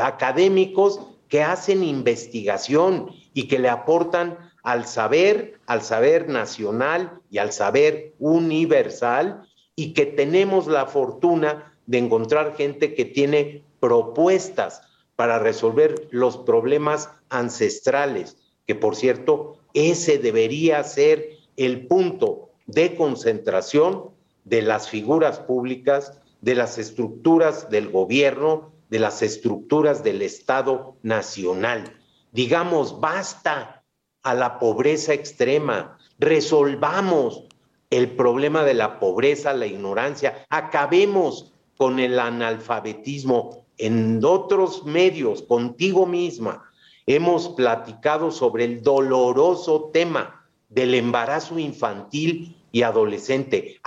académicos que hacen investigación y que le aportan al saber, al saber nacional y al saber universal, y que tenemos la fortuna de encontrar gente que tiene propuestas para resolver los problemas ancestrales, que por cierto, ese debería ser el punto de concentración de las figuras públicas de las estructuras del gobierno, de las estructuras del Estado nacional. Digamos, basta a la pobreza extrema, resolvamos el problema de la pobreza, la ignorancia, acabemos con el analfabetismo. En otros medios, contigo misma, hemos platicado sobre el doloroso tema del embarazo infantil y adolescente.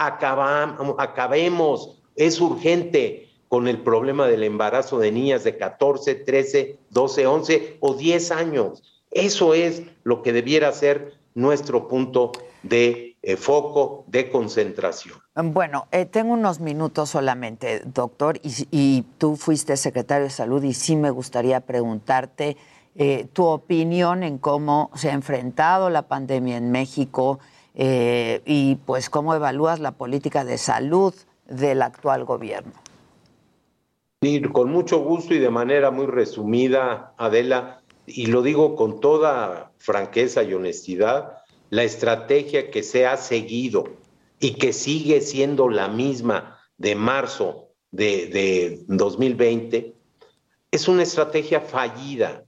acabemos es urgente con el problema del embarazo de niñas de 14, 13, 12, 11 o 10 años. Eso es lo que debiera ser nuestro punto de eh, foco de concentración. Bueno, eh, tengo unos minutos solamente, doctor, y, tú fuiste secretario de salud y sí me gustaría preguntarte eh, tu opinión en cómo se ha enfrentado la pandemia en México y pues cómo evalúas la política de salud del actual gobierno. Con mucho gusto y de manera muy resumida, Adela, y lo digo con toda franqueza y honestidad, la estrategia que se ha seguido y que sigue siendo la misma de marzo de, 2020 es una estrategia fallida.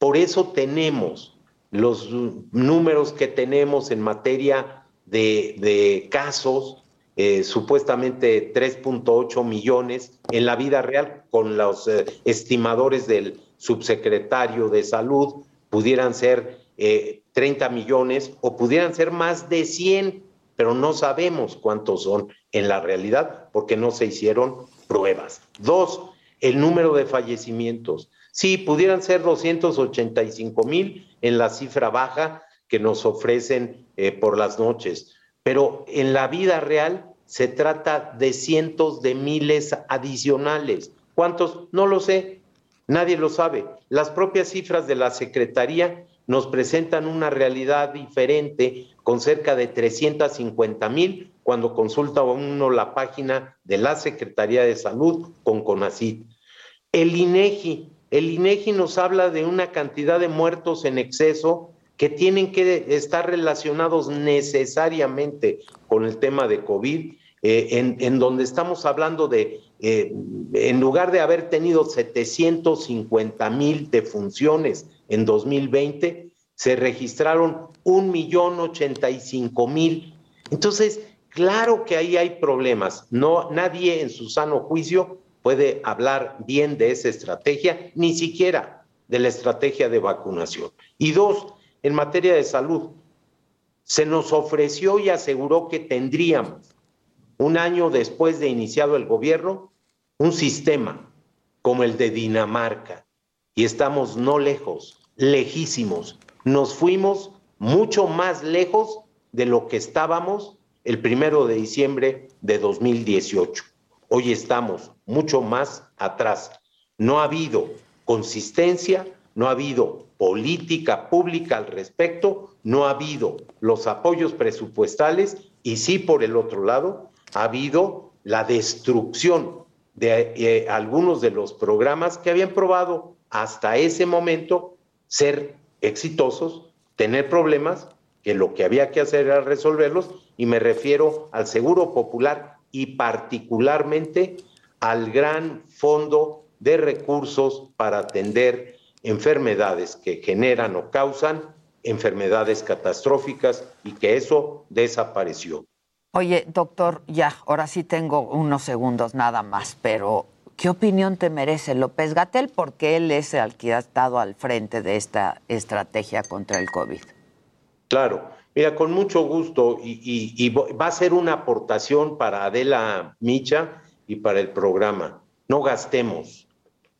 Por eso tenemos los números que tenemos en materia de, casos, eh, supuestamente 3.8 millones en la vida real, con los eh, estimadores del subsecretario de salud, pudieran ser 30 eh, millones o pudieran ser más de 100, pero no sabemos cuántos son en la realidad porque no se hicieron pruebas. Dos, el número de fallecimientos. Sí, pudieran ser 285 mil en la cifra baja que nos ofrecen eh, por las noches, pero en la vida real se trata de cientos de miles adicionales. ¿Cuántos? No lo sé, nadie lo sabe. Las propias cifras de la Secretaría nos presentan una realidad diferente con cerca de 350 mil cuando consulta uno la página de la Secretaría de Salud con CONACYT. El INEGI, el INEGI nos habla de una cantidad de muertos en exceso que tienen que estar relacionados necesariamente con el tema de COVID, eh, en, donde estamos hablando de, eh, en lugar de haber tenido 750 mil defunciones en 2020 se registraron un millón ochenta y cinco mil. Entonces, claro que ahí hay problemas. No, nadie en su sano juicio puede hablar bien de esa estrategia, ni siquiera de la estrategia de vacunación. Y dos, en materia de salud, se nos ofreció y aseguró que tendríamos, un año después de iniciado el gobierno, un sistema como el de Dinamarca. Y estamos no lejos lejísimos. Nos fuimos mucho más lejos de lo que estábamos el primero de diciembre de 2018. Hoy estamos mucho más atrás. No ha habido consistencia, no ha habido política pública al respecto, no ha habido los apoyos presupuestales y sí por el otro lado ha habido la destrucción de eh, algunos de los programas que habían probado hasta ese momento ser exitosos, tener problemas, que lo que había que hacer era resolverlos, y me refiero al seguro popular y particularmente al gran fondo de recursos para atender enfermedades que generan o causan enfermedades catastróficas y que eso desapareció. Oye, doctor, ya, ahora sí tengo unos segundos nada más, pero ¿Qué opinión te merece López Gatel? Porque él es el que ha estado al frente de esta estrategia contra el COVID. Claro, mira, con mucho gusto y, va a ser una aportación para Adela Micha y para el programa. No gastemos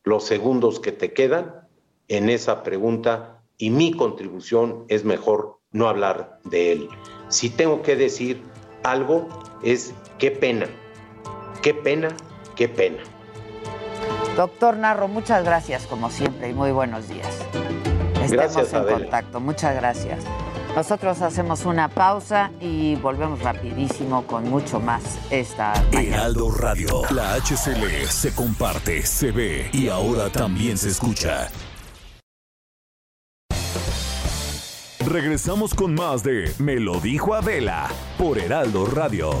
los segundos que te quedan en esa pregunta y mi contribución es mejor no hablar de él. Si tengo que decir algo es qué pena, qué pena, qué pena. Doctor Narro, muchas gracias como siempre y muy buenos días. Estemos en contacto. Muchas gracias. Nosotros hacemos una pausa y volvemos rapidísimo con mucho más esta Heraldo Radio, la HCL se comparte, se ve y ahora también se escucha. Regresamos con más de Me lo dijo Adela por Heraldo Radio.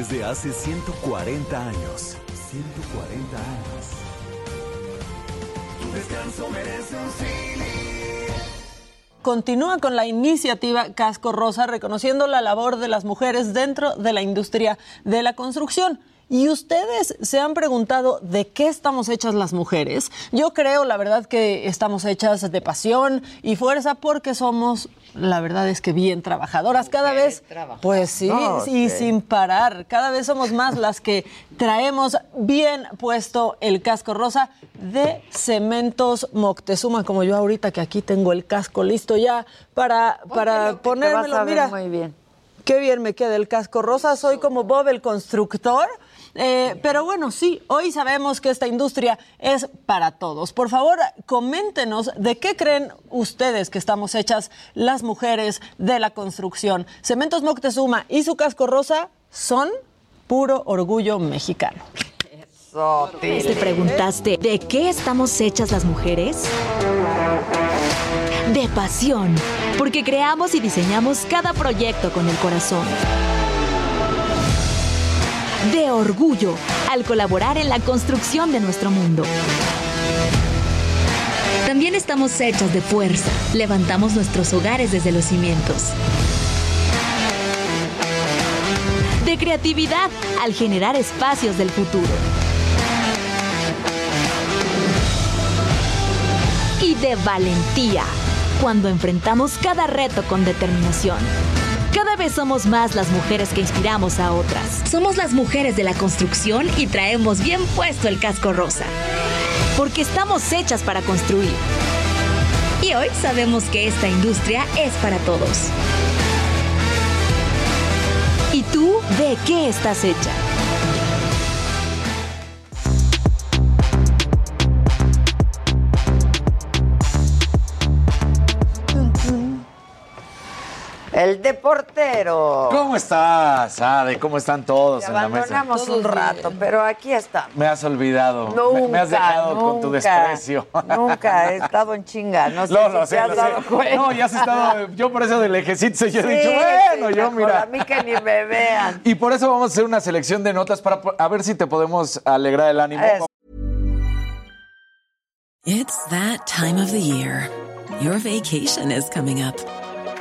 Desde hace 140 años. 140 años. Tu descanso merece un Continúa con la iniciativa Casco Rosa reconociendo la labor de las mujeres dentro de la industria de la construcción. ¿Y ustedes se han preguntado de qué estamos hechas las mujeres? Yo creo, la verdad, que estamos hechas de pasión y fuerza porque somos, la verdad es que bien trabajadoras. Cada vez, pues sí, No, y sí. sin parar. Cada vez somos más las que traemos bien puesto el casco rosa de Cementos Moctezuma, como yo ahorita que aquí tengo el casco listo ya para, para Póntelo, ponérmelo. Mira, muy bien. Qué bien me queda el casco rosa. Soy como Bob el constructor. Eh, pero bueno, sí, hoy sabemos que esta industria es para todos. Por favor, coméntenos de qué creen ustedes que estamos hechas las mujeres de la construcción. Cementos Moctezuma y su casco rosa son puro orgullo mexicano. ¿Te preguntaste de qué estamos hechas las mujeres? De pasión, porque creamos y diseñamos cada proyecto con el corazón. De orgullo, al colaborar en la construcción de nuestro mundo. También estamos hechas de fuerza, levantamos nuestros hogares desde los cimientos. De creatividad, al generar espacios del futuro. y de valentía cuando enfrentamos cada reto con determinación. Cada vez somos más las mujeres que inspiramos a otras. Somos las mujeres de la construcción y traemos bien puesto el casco rosa. Porque estamos hechas para construir. Y hoy sabemos que esta industria es para todos. ¿Y tú de qué estás hecha? El deportero. ¿Cómo estás, Ade? ¿Cómo están todos Te en la mesa? abandonamos un rato, pero aquí estamos. Me has olvidado. Nunca, me, me has dejado con tu nunca, desprecio. Nunca he estado en chinga, no <laughs> sé No, si lo te sé, has lo dado sé. cuenta. No, ya has estado. Yo por eso del ejército yo he Sí, dicho, bueno, sí, yo mira. A mí que ni me vean. Y por eso vamos a hacer una selección de notas para a ver si te podemos alegrar el ánimo. Es- It's that time of the year. Your vacation is coming up.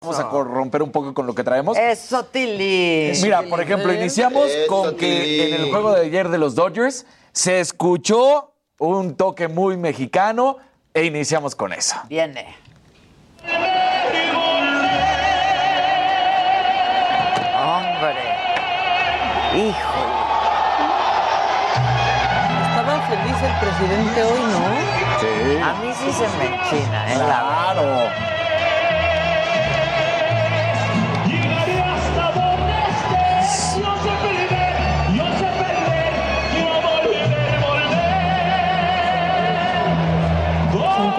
Vamos a corromper un poco con lo que traemos. Eso, Tilly. Mira, por ejemplo, iniciamos Eso, con que Tilly. en el juego de ayer de los Dodgers se escuchó un toque muy mexicano e iniciamos con eso. Viene. Hombre. Híjole. Estaba feliz el presidente hoy, ¿no? Sí. A mí sí se me enchina, ¿eh? La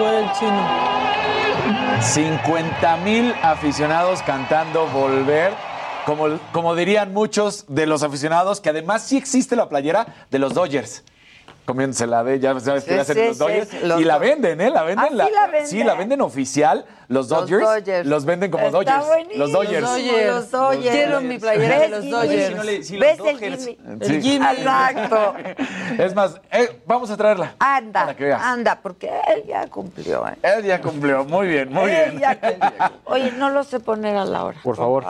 Claro. Cinco del chino. 50 mil aficionados cantando Volver. Como, como dirían muchos de los aficionados, que además sí existe la playera de los Dodgers. Comiéndose la de, ya sabes que Sí, la hacen sí, los Dodgers. sí, los y la venden, ¿eh? La venden. ¿Ah, sí la venden? Sí, la venden oficial. Los Los Dodgers, Dodgers. los venden como Está Dodgers. buenísimo. Los Dodgers. Los Dodgers. Los Dodgers. Quiero mi playera de ¿Ves, los Jimmy? Dodgers. Si no le- si los ¿Ves el Dodgers. Jimmy? Sí. El Jimmy. Exacto. <laughs> Es más, eh, vamos a traerla. Anda, Para que veas. anda, porque él ya cumplió, ¿eh? Él ya cumplió. Muy bien, muy Él bien. ya <laughs> cumplió. Oye, no lo sé poner a la hora. Por favor.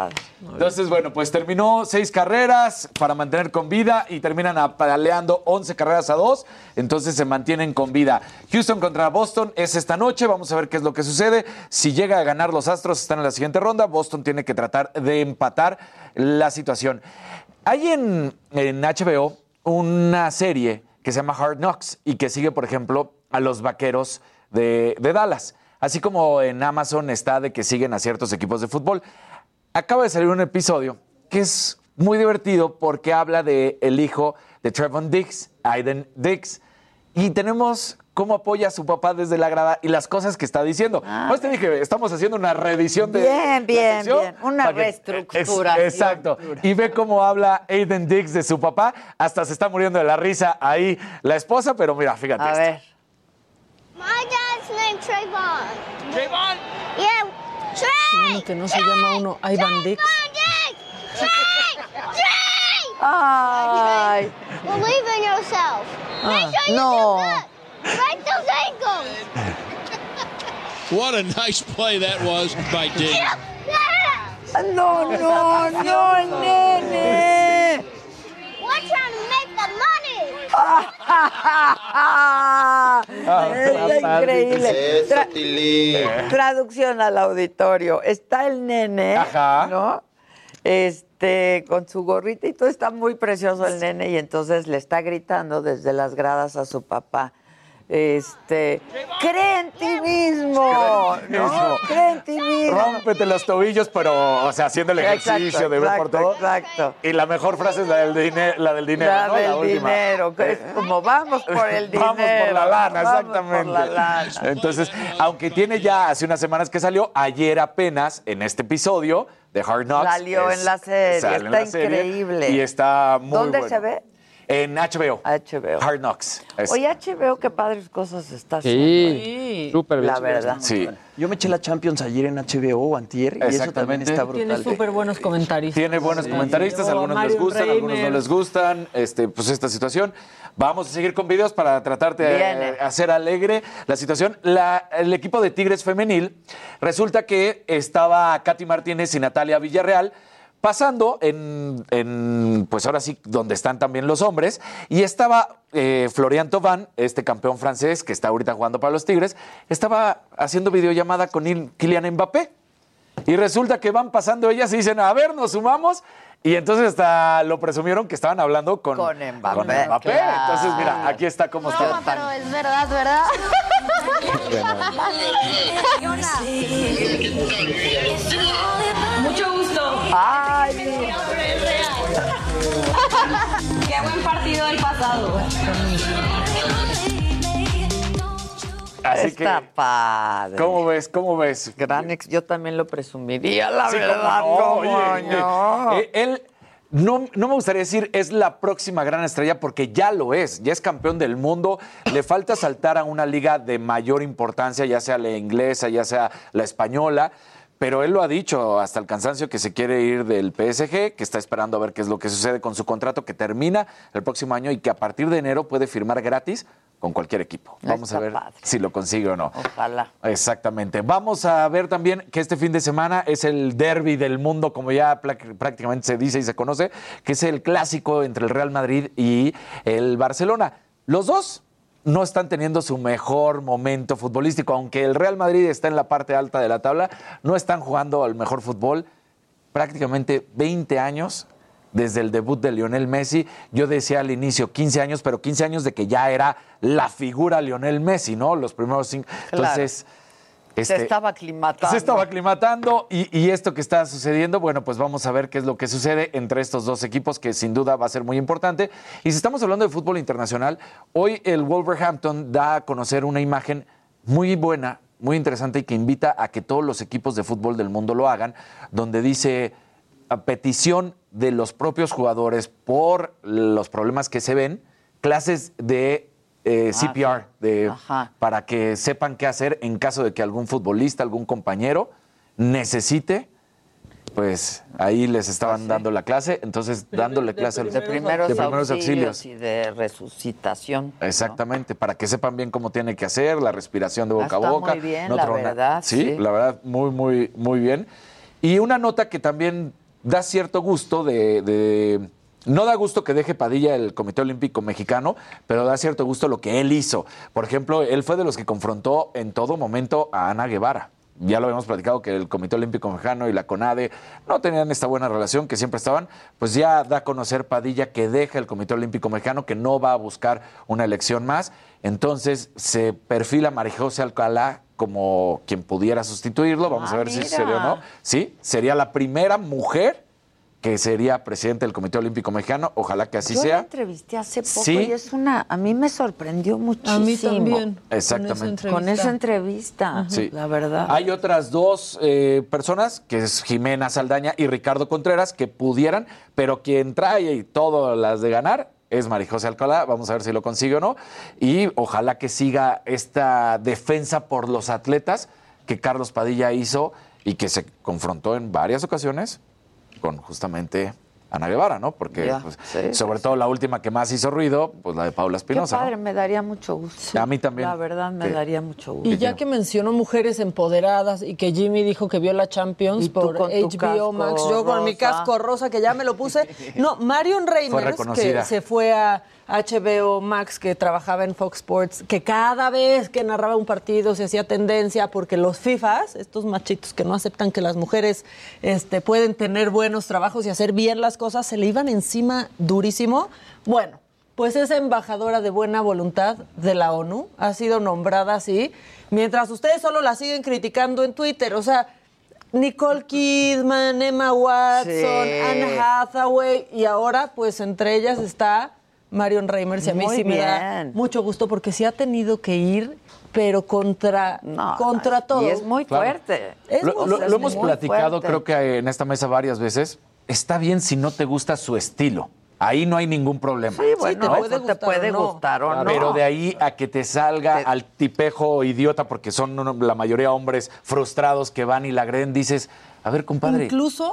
Entonces, bueno, pues terminó seis carreras para mantener con vida y terminan apaleando 11 carreras a dos. Entonces se mantienen con vida. Houston contra Boston es esta noche. Vamos a ver qué es lo que sucede. Si llega a ganar los Astros, están en la siguiente ronda. Boston tiene que tratar de empatar la situación. Hay en, HBO una serie que se llama Hard Knocks y que sigue, por ejemplo, a los vaqueros de, de Dallas. Así como en Amazon está de que siguen a ciertos equipos de fútbol. Acaba de salir un episodio que es muy divertido porque habla de el hijo de Trevon Diggs, Aiden Diggs, y tenemos cómo apoya a su papá desde la grada y las cosas que está diciendo. Pues te dije, estamos haciendo una reedición de. Bien, bien, bien. Una. Es- exacto. Y ve cómo habla Aiden Dix de su papá. Hasta se está muriendo de la risa ahí la esposa, pero mira, fíjate. A esto. ver. My dad's name Trayvon. Trayvon? Yeah, Trey! Uno que no se llama uno Ivan Dix. Trey! Trey! Ay. Believe in yourself. Make Ah, sure you no. do good. Break those ankles. <laughs> What a nice play that was by Diggs. No, no, no, nene. We're trying to make the money. <laughs> es increíble. ¿Qué es Tra-? Traducción al auditorio. Está el nene, Ajá. ¿no? Este, con su gorrita y todo está muy precioso el nene y entonces le está gritando desde las gradas a su papá. Este, cree en ti mismo, ¿no? Cree en ti mismo. Rómpete los tobillos, pero, o sea, haciendo el ejercicio Exacto, de ver por todo. exacto. Y la mejor frase es la del, dine- la del dinero, La ¿no? del última. dinero, que es como vamos por el dinero. <laughs> Vamos por la lana, vamos exactamente. por la lana. Entonces, aunque tiene ya hace unas semanas que salió, ayer apenas en este episodio de Hard Knocks. Salió en la serie, está la serie increíble. Y está muy ¿Dónde bueno. se ve? En HBO. HBO. Hard Knocks. Es- Oye, HBO, qué padres cosas está haciendo. Sí, súper bien. La verdad. Sí. Yo me eché la Champions ayer en HBO antier y eso también Exactamente. está Tiene brutal. súper buenos comentaristas. Tiene buenos Sí. comentaristas, algunos les gustan, algunos no les gustan, este, pues esta situación. Vamos a seguir con videos para tratar de hacer alegre la situación. La- el equipo de Tigres femenil, resulta que estaba Katy Martínez y Natalia Villarreal pasando en, en, pues ahora sí, donde están también los hombres, y estaba eh, Florian Thauvin, este campeón francés que está ahorita jugando para los Tigres, estaba haciendo videollamada con Il- Kylian Mbappé. Y resulta que van pasando ellas y dicen, a ver, nos sumamos. Y entonces hasta lo presumieron que estaban hablando con, Con Mbappé, con Mbappé. claro. Entonces, mira, aquí está cómo está. pero es verdad, ¿verdad? Mucho gusto. Ay. Qué buen partido del pasado. Así está que, padre. ¿cómo ves? ¿Cómo ves? Gran ex, yo también lo presumiría, la Sí, verdad. no, ¿cómo oye, no? eh, él no, no me gustaría decir es la próxima gran estrella porque ya lo es, ya es campeón del mundo. Le falta saltar a una liga de mayor importancia, ya sea la inglesa, ya sea la española. Pero él lo ha dicho hasta el cansancio que se quiere ir del PSG, que está esperando a ver qué es lo que sucede con su contrato que termina el próximo año y que a partir de enero puede firmar gratis con cualquier equipo. Vamos Está a ver padre. si lo consigue o no. Ojalá. Exactamente. Vamos a ver también que este fin de semana es el derby del mundo, como ya prácticamente se dice y se conoce, que es el clásico entre el Real Madrid y el Barcelona. Los dos no están teniendo su mejor momento futbolístico, aunque el Real Madrid está en la parte alta de la tabla, no están jugando al mejor fútbol prácticamente 20 años desde el debut de Lionel Messi. Yo decía al inicio 15 años, pero 15 años de que ya era la figura Lionel Messi, ¿no? Los primeros cinco. Claro. Entonces, Se este, estaba aclimatando. se estaba aclimatando y, y esto que está sucediendo, bueno, pues vamos a ver qué es lo que sucede entre estos dos equipos, que sin duda va a ser muy importante. Y si estamos hablando de fútbol internacional, hoy el Wolverhampton da a conocer una imagen muy buena, muy interesante y que invita a que todos los equipos de fútbol del mundo lo hagan, donde dice a petición de los propios jugadores por los problemas que se ven, clases de eh, Ah, CPR, de, Ajá. para que sepan qué hacer en caso de que algún futbolista, algún compañero necesite, pues ahí les estaban dando la clase, entonces dándole clase a De primeros, de primeros auxilios, auxilios. y de resucitación. Exactamente, para que sepan bien cómo tiene que hacer, la respiración de boca Ah, a está boca. muy bien, no la tronar. verdad, Sí, sí. la verdad, muy, muy, muy bien. Y una nota que también da cierto gusto de, de- No da gusto que deje Padilla el Comité Olímpico Mexicano, pero da cierto gusto lo que él hizo. Por ejemplo, él fue de los que confrontó en todo momento a Ana Guevara. Ya lo habíamos platicado que el Comité Olímpico Mexicano y la CONADE no tenían esta buena relación, que siempre estaban. Pues ya da a conocer Padilla que deja el Comité Olímpico Mexicano, que no va a buscar una elección más. Entonces se perfila María José Alcalá como quien pudiera sustituirlo. Vamos Ah, a ver si mira. sería o no. Sí, sería la primera mujer que sería presidente del Comité Olímpico Mexicano. Ojalá que así Yo la sea. entrevisté hace poco Sí. y es una, a mí me sorprendió muchísimo. A mí también. Exactamente. Con esa entrevista, Sí. la verdad. Hay otras dos eh, personas, que es Jimena Saldaña y Ricardo Contreras, que pudieran, pero quien trae todas las de ganar es Marijose Alcalá. Vamos a ver si lo consigue o no. Y ojalá que siga esta defensa por los atletas que Carlos Padilla hizo y que se confrontó en varias ocasiones con justamente Ana Guevara, ¿no? Porque Ya, pues, sí, sobre sí, todo la última que más hizo ruido, pues la de Paula Qué Espinosa. ¿no? padre, me daría mucho gusto. A mí también. La verdad, me Sí. daría mucho gusto. Y ya que mencionó mujeres empoderadas y que Jimmy dijo que vio la Champions por HBO casco Max, yo con mi casco rosa que ya me lo puse. No, Marion Reimers, que se fue a HBO Max, que trabajaba en Fox Sports, que cada vez que narraba un partido se hacía tendencia porque los FIFAs, estos machitos que no aceptan que las mujeres este, pueden tener buenos trabajos y hacer bien las cosas, se le iban encima durísimo. Bueno, pues es embajadora de buena voluntad de la ONU, ha sido nombrada así, mientras ustedes solo la siguen criticando en Twitter, o sea, Nicole Kidman, Emma Watson, Sí. Anne Hathaway y ahora pues entre ellas está Marion Reimers y a mí Muy sí me da mucho gusto porque sí ha tenido que ir pero contra contra todo. Y es muy Claro. fuerte. Es lo, hemos platicado, fuerte. creo que en esta mesa varias veces. Está bien si no te gusta su estilo. Ahí no hay ningún problema. Sí, bueno, te eso puede te gustar puede o no. gustar o no. Pero de ahí a que te salga al tipejo idiota, porque son la mayoría hombres frustrados que van y la agreden, dices, a ver, compadre. Incluso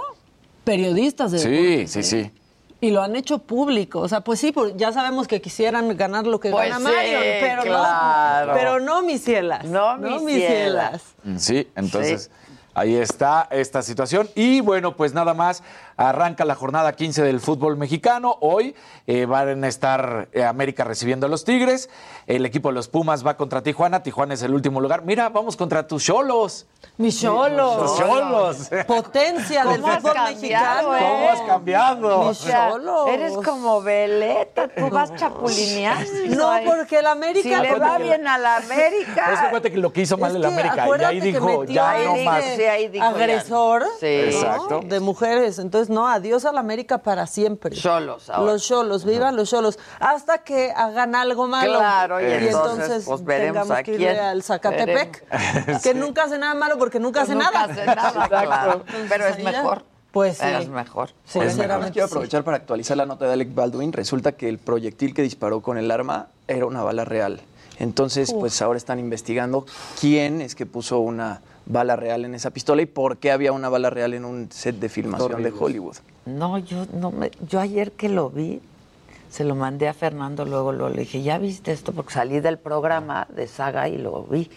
periodistas de Sí, sí, ¿eh? sí. Y lo han hecho público. O sea, pues sí, pues ya sabemos que quisieran ganar lo que Pues gana sí, Marion, pero claro. no. Pero no mis cielas. No, mis cielas. Sí, entonces ahí está esta situación. Y bueno, pues nada más, arranca la jornada 15 del fútbol mexicano. Hoy eh, van a estar eh, América recibiendo a los Tigres. El equipo de los Pumas va contra Tijuana. Tijuana es el último lugar. Mira, vamos contra tus cholos. Mis cholos. Tus cholos. Potencia del ¿Cómo has fútbol mexicano. eh? ¿Cómo has cambiado? Mis cholos. eres como veleta, tú vas chapulineando. No, porque el América. Si le va bien a la <laughs> América. Es que cuenta que lo que hizo mal Es el América. Y ahí dijo, ya no más. Ahí dijo agresor Sí. ¿no? Exacto. de mujeres. Entonces, no, adiós a la América para siempre. Cholos ahora. Los cholos, vivan los cholos. Hasta que hagan algo malo. Claro, y y entonces, entonces pues, veremos tengamos a que irle quién. al Zacatepec, que <laughs> nunca hace nada malo porque nunca hace Nunca nada. hace nada, claro. Pero es mejor. Pues sí. Es mejor. Sí, Pues, sinceramente, quiero sí. aprovechar para actualizar la nota de Alec Baldwin. Resulta que el proyectil que disparó con el arma era una bala real. Entonces, Uf. pues ahora están investigando quién es que puso una bala real en esa pistola y por qué había una bala real en un set de filmación de Hollywood. No, yo no me, yo ayer que lo vi, se lo mandé a Fernando, luego lo le dije, ¿ya viste esto? Porque salí del programa de Saga y lo vi.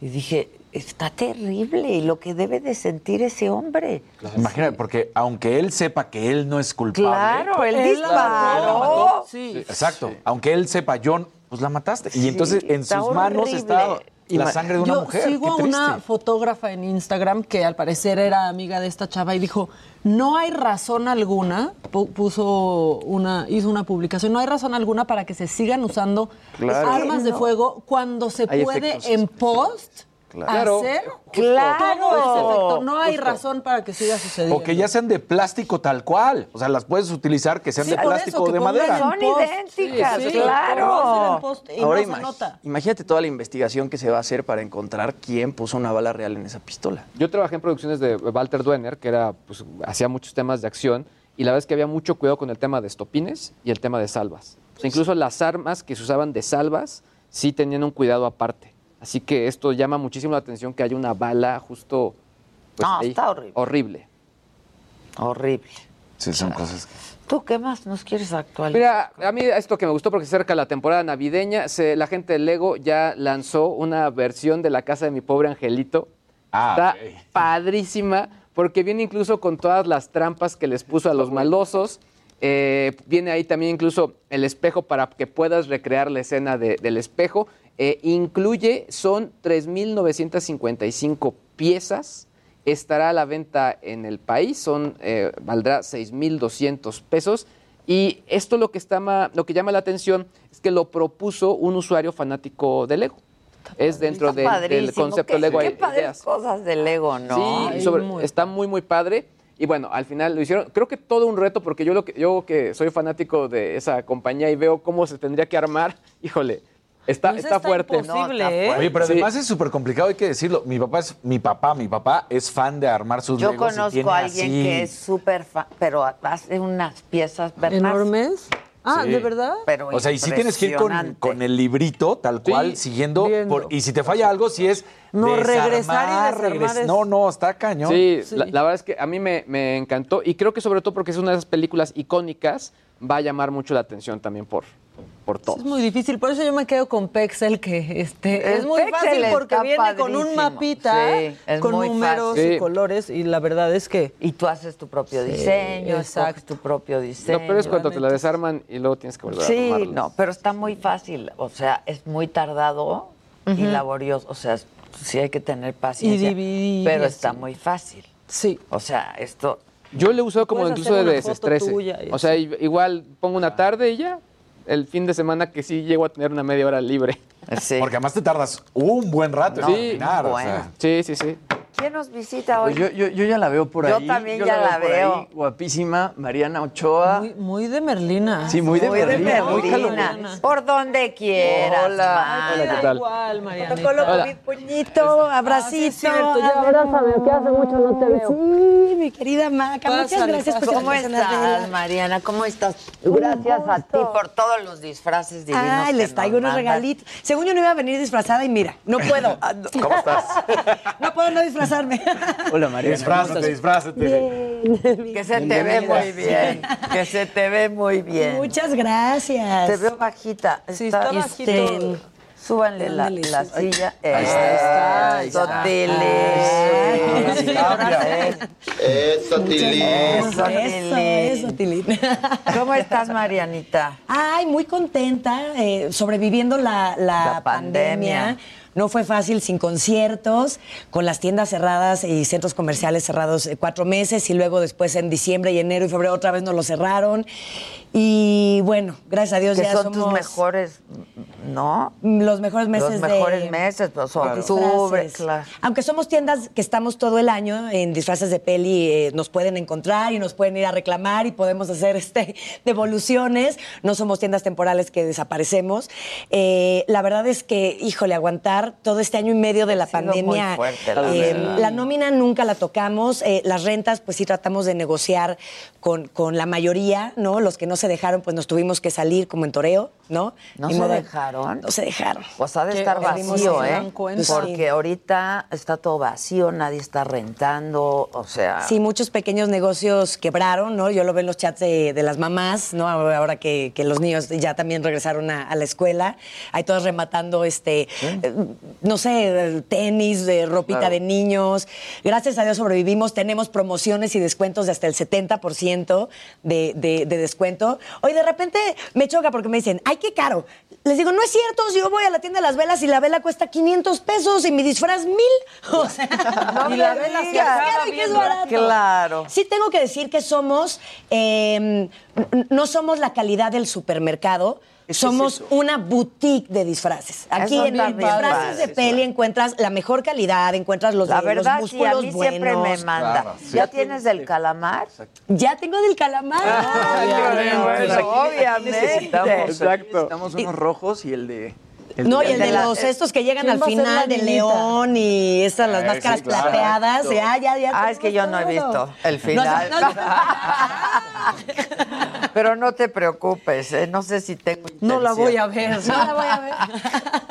Y dije, está terrible y lo que debe de sentir ese hombre. Imagínate, porque aunque él sepa que él no es culpable. Claro, él disparó. mató. Sí, Sí. exacto. Aunque él sepa, John, pues la mataste. Y entonces en está sus manos horrible. Está la sangre de una Yo mujer. sigo a una fotógrafa en Instagram que al parecer era amiga de esta chava y dijo, no hay razón alguna, pu- puso una, hizo una publicación, no hay razón alguna para que se sigan usando Claro. armas de fuego cuando se Hay puede efectos en post Claro. hacer Claro. todo ese efecto. No hay razón para que siga sucediendo. O que ya sean de plástico tal cual. O sea, las puedes utilizar que sean Sí, de plástico eso, o de madera. Son idénticas, Sí, claro. y Ahora no imag- nota. imagínate toda la investigación que se va a hacer para encontrar quién puso una bala real en esa pistola. Yo trabajé en producciones de Walter Duener, que era, pues, hacía muchos temas de acción, y la verdad es que había mucho cuidado con el tema de estopines y el tema de salvas. O sea, incluso las armas que se usaban de salvas sí tenían un cuidado aparte. Así que esto llama muchísimo la atención que haya una bala justo pues, No, ahí. está horrible. Horrible. Horrible. Sí, son cosas que... ¿Tú qué más nos quieres actualizar? Mira, a mí esto que me gustó porque se acerca la temporada navideña, se- la gente de Lego ya lanzó una versión de la casa de mi pobre angelito. Ah, Está padrísima porque viene incluso con todas las trampas que les puso a los malosos. Eh, viene ahí también incluso el espejo para que puedas recrear la escena de- del espejo. Eh, incluye, son 3.955 piezas. Estará a la venta en el país, son, eh, valdrá 6.200 pesos. Y esto lo que, está ma- lo que llama la atención es que lo propuso un usuario fanático de Lego. Es dentro de- del concepto Qué- Lego Qué padres ideas. cosas de Lego, ¿no? Sí, Ay, sobre- muy está muy, muy padre. Y bueno, al final lo hicieron, creo que todo un reto, porque yo, lo que, yo que soy fanático de esa compañía y veo cómo se tendría que armar, <laughs> híjole, está, está, está fuerte. imposible, ¿eh? Oye, pero Sí. además es súper complicado, hay que decirlo. Mi papá es mi papá, mi papá es fan de armar sus Yo legos y conozco tiene a alguien así- que es súper fan, pero hace unas piezas Bernard, ¿Enormes? Ah, Sí. ¿de verdad? Pero O sea, y si tienes que ir con, con el librito, tal cual, siguiendo. por- y si te falla algo, si es. No, desarmar, regresar y desarmar es- No, no, está cañón. Sí, La, la verdad es que a mí me, me encantó y creo que sobre todo porque es una de esas películas icónicas, va a llamar mucho la atención también por, por todo. Es muy difícil, por eso yo me quedo con Pexel, que este, El es muy Pexel fácil porque viene con un mapita, Sí, con números fácil. y Sí. colores, y la verdad es que... Y tú haces tu propio Sí, diseño, exacto. tu propio diseño. Lo peor es cuando te la desarman y luego tienes que volver a Sí, no, pero está muy fácil. O sea, es muy tardado y laborioso. O sea, sí hay que tener paciencia. dividir, pero y está muy fácil. Sí. O sea, esto. Yo le he usado como incluso de desestrese. O sea, igual pongo una tarde y ya. El fin de semana que sí llego a tener una media hora libre. Sí. Porque además te tardas un buen rato en Sí, terminar. o bueno. sea. Sí, sí, sí. ¿Quién nos visita hoy? Pues yo, yo, yo ya la veo por Yo ahí. también ya la veo. ahí, guapísima, Mariana Ochoa. Muy, muy de Merlina. Sí, muy de Muy de Merlina, muy Merlina. Por donde quieras. Hola. Hola, ¿qué tal? Igual, Mariana. Protocolo. COVID, puñito, abracito. cierto, ya abrázame, que hace mucho no te veo. Sí, mi querida Maca, muchas gracias por ¿Cómo estás. Mariana? ¿Cómo estás? Gracias a ti por todos los disfraces divinos. Ay, que les traigo unos regalitos. Según yo no iba a venir disfrazada y mira, no puedo. <laughs> ¿Cómo estás? <laughs> No puedo no disfrazarme. <laughs> Hola, Mariana. disfrázate, disfrázate. Que se te ve muy bien. Que se te ve muy bien. Muchas gracias. Te veo bajita. Sí, está bajito. Este, Súbanle la, la silla. Ahí está, ahí Eso, está. Tili. Cambia. Eso. Eso, Tili. ¿Cómo estás, Marianita? Ay, muy contenta, eh, sobreviviendo la, la La pandemia. pandemia. No fue fácil sin conciertos, con las tiendas cerradas y centros comerciales cerrados eh, cuatro meses y luego después en diciembre y enero y febrero otra vez nos lo cerraron. Y bueno, gracias a Dios Que ya son tus somos mejores, ¿no? los mejores meses Los mejores de- meses, pues octubre, claro. Aunque somos tiendas que estamos todo el año en disfraces de peli, eh, nos pueden encontrar y nos pueden ir a reclamar y podemos hacer <laughs> este devoluciones. No somos tiendas temporales que desaparecemos. Eh, la verdad es que, híjole, aguantar todo este año y medio de la pandemia. fuerte, la eh, la nómina nunca la tocamos. las rentas, pues sí tratamos de negociar con, con la mayoría, ¿no? Los que no se dejaron, pues nos tuvimos que salir como en toreo, ¿no? ¿No Ni se modo- dejaron? No se dejaron. Pues ha de estar vacío, ¿eh? Porque Sí. ahorita está todo vacío, nadie está rentando, o sea... Sí, muchos pequeños negocios quebraron, ¿no? Yo lo veo en los chats de, de las mamás, ¿no? Ahora que, que los niños ya también regresaron a, a la escuela. Hay todos rematando, este, eh, no sé, tenis, de ropita Claro. de niños. Gracias a Dios sobrevivimos. Tenemos promociones y descuentos de hasta el 70% de, de, de descuento. Hoy de repente me choca porque me dicen, ¡ay, qué caro! Les digo, no es cierto, si yo voy a la tienda de las velas y la vela cuesta 500 pesos y mi disfraz mil. <laughs> O sea, No y la vela es caro y que es barato. Claro. Sí tengo que decir que somos, eh, n- no somos la calidad del supermercado, somos es una boutique de disfraces. Aquí en los disfraces padre, de peli encuentras la mejor calidad, encuentras los, La de- los verdad, sí, a músculos mí siempre me buenos. manda. Claro, sí. ¿Ya tienes del calamar? Ya tengo del calamar. Ay, Obviamente. bueno, aquí- aquí obviamente. necesitamos, aquí Exacto. necesitamos unos rojos y el de. No, y el de la- los estos que llegan ¿Quién al final, de león y estas, las Eh, máscaras sí, claro. plateadas. Ya, ya, ya. Ah, es que yo no he visto el final. No, no, <laughs> Pero no te preocupes, ¿eh? no sé si tengo No la voy a ver. No la voy a ver. <laughs>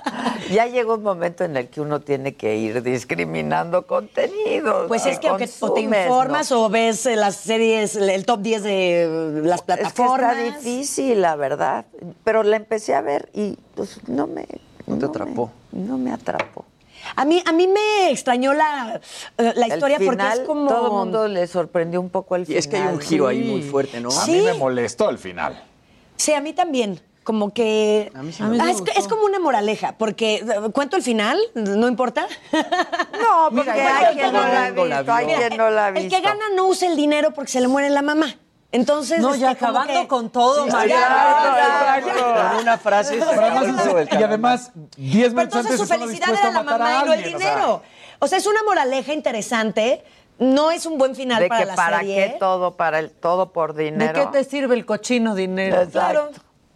Ya llega un momento en el que uno tiene que ir discriminando contenidos. Pues es que o, que- o te consumes, informas ¿no? o ves eh, las series, el top 10 de las Es que plataformas. está difícil, la verdad. Pero la empecé a ver y pues no me... No te me- atrapó. no me atrapó. A mí, a mí me extrañó la, eh, la historia porque es como... Todo el mundo le sorprendió un poco el Y final. es que hay un giro ahí muy fuerte, ¿no? A mí me molestó el final. Sí, a mí también. Como que... A mí sí Ah, me es, es como una moraleja, porque eh, ¿cuánto el final? ¿No importa? No, <laughs> porque Mira, hay quien que no la ha no visto, hay quien no la ha El que gana no usa el dinero porque se le muere la mamá. Entonces, No, ya acabando que- con todo, Sí, ya, Con una frase además, y además, 10 Pero minutos entonces antes su estaba felicidad era la mamá y no el dinero. O sea, es una moraleja interesante. no es un buen final de para que la para serie. qué todo, para el todo por ¿De dinero. qué te sirve el cochino dinero? Exacto.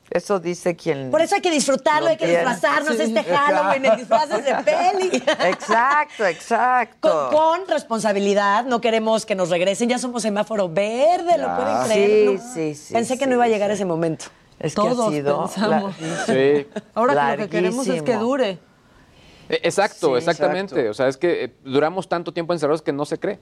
Eso dice quien. Por eso hay que disfrutarlo, Lo hay que tiene. disfrazarnos Sí. este <laughs> Halloween en disfraces de peli. Exacto, exacto. Con, con responsabilidad, no queremos que nos regresen, ya somos semáforo verde, ¿lo pueden Sí, creer? No, sí, sí, Pensé que sí, no iba a llegar ese momento. Es que Todos ha sido pensamos. Sí. Ahora que lo que queremos es que Larguísimo. dure. Eh, Exacto, Sí, exactamente. exacto. O sea, es que eh, duramos tanto tiempo encerrados que no se cree.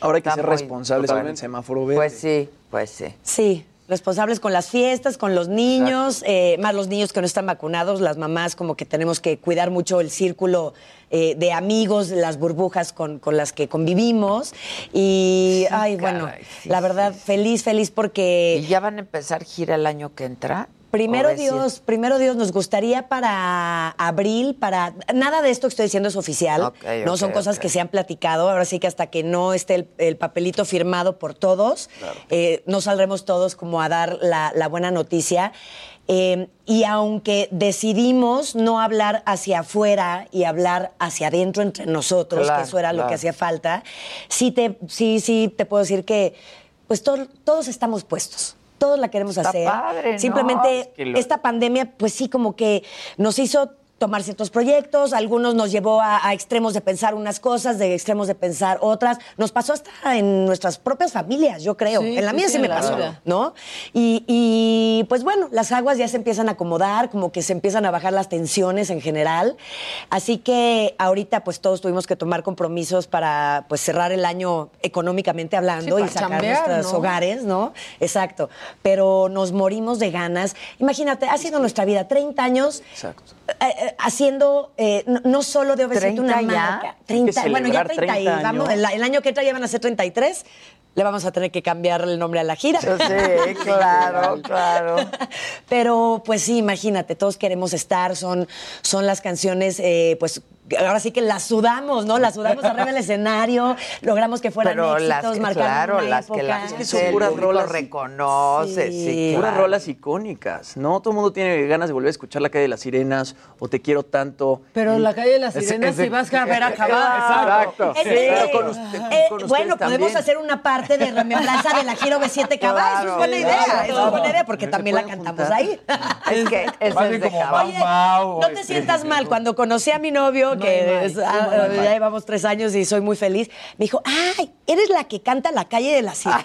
Ahora hay que Está ser responsables con el semáforo verde. Pues sí, pues sí. Sí, responsables con las fiestas, con los niños, eh, más los niños que no están vacunados, las mamás como que tenemos que cuidar mucho el círculo eh, de amigos, las burbujas con, con las que convivimos. Y, ay, bueno, sí, la verdad, feliz, feliz porque... ¿Y ya van a empezar gira el año que entra? Primero. Dios, primero Dios, nos gustaría para abril, para nada de esto que estoy diciendo es oficial, no son cosas que se han platicado. Ahora sí que hasta que no esté el, el papelito firmado por todos, eh, no saldremos todos como a dar la, la buena noticia. Eh, y aunque decidimos no hablar hacia afuera y hablar hacia adentro entre nosotros, Claro, que eso era lo que hacía falta, sí te, sí, sí te puedo decir que pues to- todos estamos puestos. Todos la queremos Está hacer. padre, ¿no? Simplemente Es que lo- esta pandemia, pues sí, como que nos hizo tomar ciertos proyectos, algunos nos llevó a, a extremos de pensar unas cosas, de extremos de pensar otras. Nos pasó hasta en nuestras propias familias, yo creo. Sí, en la mía sí, sí, me pasó, vida. ¿no? Y, y, pues bueno, las aguas ya se empiezan a acomodar, como que se empiezan a bajar las tensiones en general. Así que ahorita pues todos tuvimos que tomar compromisos para pues cerrar el año económicamente hablando Sí, y sacar chambear, nuestros ¿no? hogares, ¿no? Exacto. Pero nos morimos de ganas. Imagínate, ha sido nuestra vida 30 años Exacto. Eh, eh, haciendo, eh, no, solo de obedecerte una 30 ya. marca. 30, Hay que bueno, ya celebrar 30, y 30 vamos, años. el, el año que entra ya van a ser 33. Le vamos a tener que cambiar el nombre a la gira. <laughs> Sí, claro, claro. Pero pues sí, imagínate, todos queremos estar, son, son las canciones, eh, pues ahora sí que las sudamos, ¿no? Las sudamos arriba del escenario, logramos que fueran Pero las éxitos, que, marcaron claro, una las que época. la Es que gente son puras rolas reconoce, sí, Sí. claro. Puras rolas icónicas, ¿no? Todo el mundo tiene ganas de volver a escuchar La Calle de las Sirenas o Te Quiero Tanto. Pero Y- la calle de las sirenas si vas a ver acabar. <laughs> Exacto. Que, Pero con usted- eh, con bueno, también. podemos hacer una parte de remembranza de la Giro B7 Cabá. Eso es buena idea, eso es buena idea, porque también la cantamos ahí. Es que <laughs> es bien de. Mau Mau. No te este. sientas mal. Cuando conocí a mi novio, que es- ah, ya llevamos tres años y soy muy feliz, me dijo, ay, eres la que canta La Calle de las Sirenas.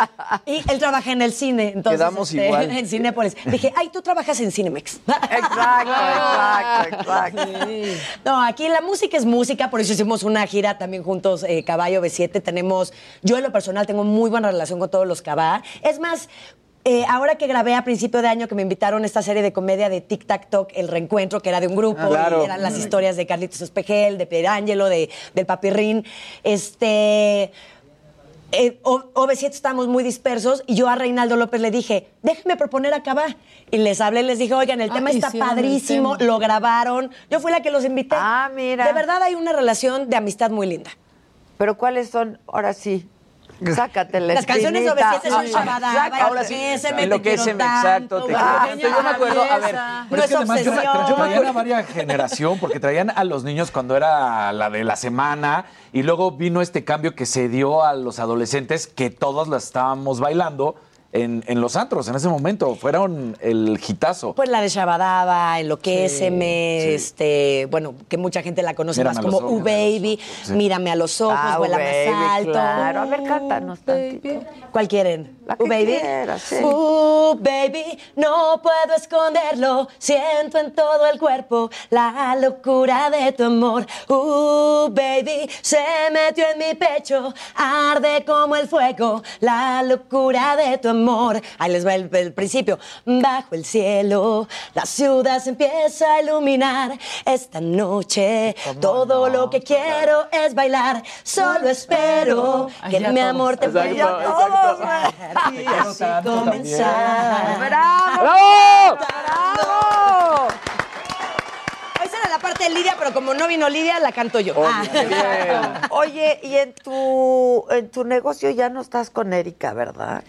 <laughs> y él trabaja en el cine, entonces. Quedamos este, igual. <laughs> En Cinépolis. Dije, ay, tú trabajas en Cinemex. Exacto, exacto, exacto. No, aquí la música es música, por eso hicimos una gira también juntos, eh, Caballo B7. Tenemos, yo en lo personal tengo muy buena relación con todos los Cabá. Es más, eh, ahora que grabé a principio de año que me invitaron a esta serie de comedia de Tic Tac Toc, El Reencuentro, que era de un grupo, Ah, claro. y eran las historias de Carlitos Espejel, de Pierangelo, de, del Papirrín. Este. eh, O- OV7 estábamos muy dispersos y yo a Reinaldo López le dije, déjame proponer a Cabá. Y les hablé, les dije, oigan, el Ah, tema está padrísimo, tema. lo grabaron. Yo fui la que los invité. Ah, mira. De verdad hay una relación de amistad muy linda. Pero ¿cuáles son? Ahora sí. Sácate la Las canciones de espinita. OV7 son Ah, Shabadaba, sácate. Ahora sí, en lo que me exacto, te tanto, quiero ah, tanto. Yo me acuerdo, a ver. Pero No es que es además yo me, yo traían a varias generación porque traían a los niños cuando era la de la semana y luego vino este cambio que se dio a los adolescentes que todos la estábamos bailando en, en los antros en ese momento. Fueron el hitazo. Pues la de Shabadaba, Enloquéceme, Sí, sí. este, bueno, que mucha gente la conoce Mírame más como ojos. U Baby, Sí. Mírame a los ojos, Ah, Vuela baby, más alto. claro. A ver, cántanos tantito. ¿Cuál quieren? La que Uh, baby. quieras, sí. Uh, baby, no puedo esconderlo. Siento en todo el cuerpo la locura de tu amor. Uh, baby, se metió en mi pecho, arde como el fuego, la locura de tu amor. Ahí les va el, el principio. Bajo el cielo, la ciudad se empieza a iluminar. Esta noche, todo lo que quiero es bailar. Solo espero Ay, que mi amor te Exacto, vaya exacto. Y así comenzar. ¡Bravo! ¡Bravo! Parte de Lidia, pero como no vino Lidia, la canto yo. Ah. Oye, y en tu, en tu negocio ya no estás con Erika, ¿verdad?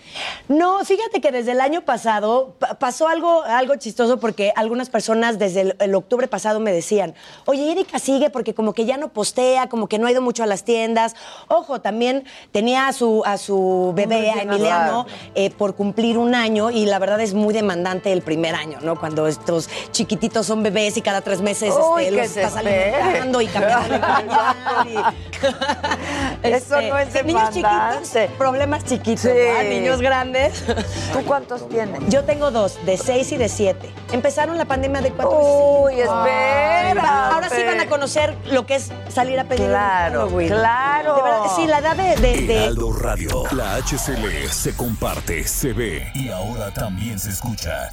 No, fíjate que desde el año pasado pa- pasó algo, algo chistoso porque algunas personas desde el, el octubre pasado me decían, oye, Erika sigue porque como que ya no postea, como que no ha ido mucho a las tiendas. Ojo, también tenía a su, a su bebé, a Emiliano, eh, por cumplir un año y la verdad es muy demandante el primer año, ¿no? Cuando estos chiquititos son bebés y cada tres meses Uy, este, que los estás alimentando y cambiando el pañal y- <laughs> Eso Este, no es sí, niños chiquitos, problemas chiquitos, Sí. ¿verdad? niños grandes. <laughs> ¿Tú cuántos tienes? Yo tengo dos, de seis y de siete. Empezaron la pandemia de cuatro Uy, y cinco. espérate. Ahora sí van a conocer lo que es salir a pedir Claro, un Halloween. claro. De verdad, sí, la edad de... de- de- Heraldo Radio. La HCL se comparte, se ve y ahora también se escucha.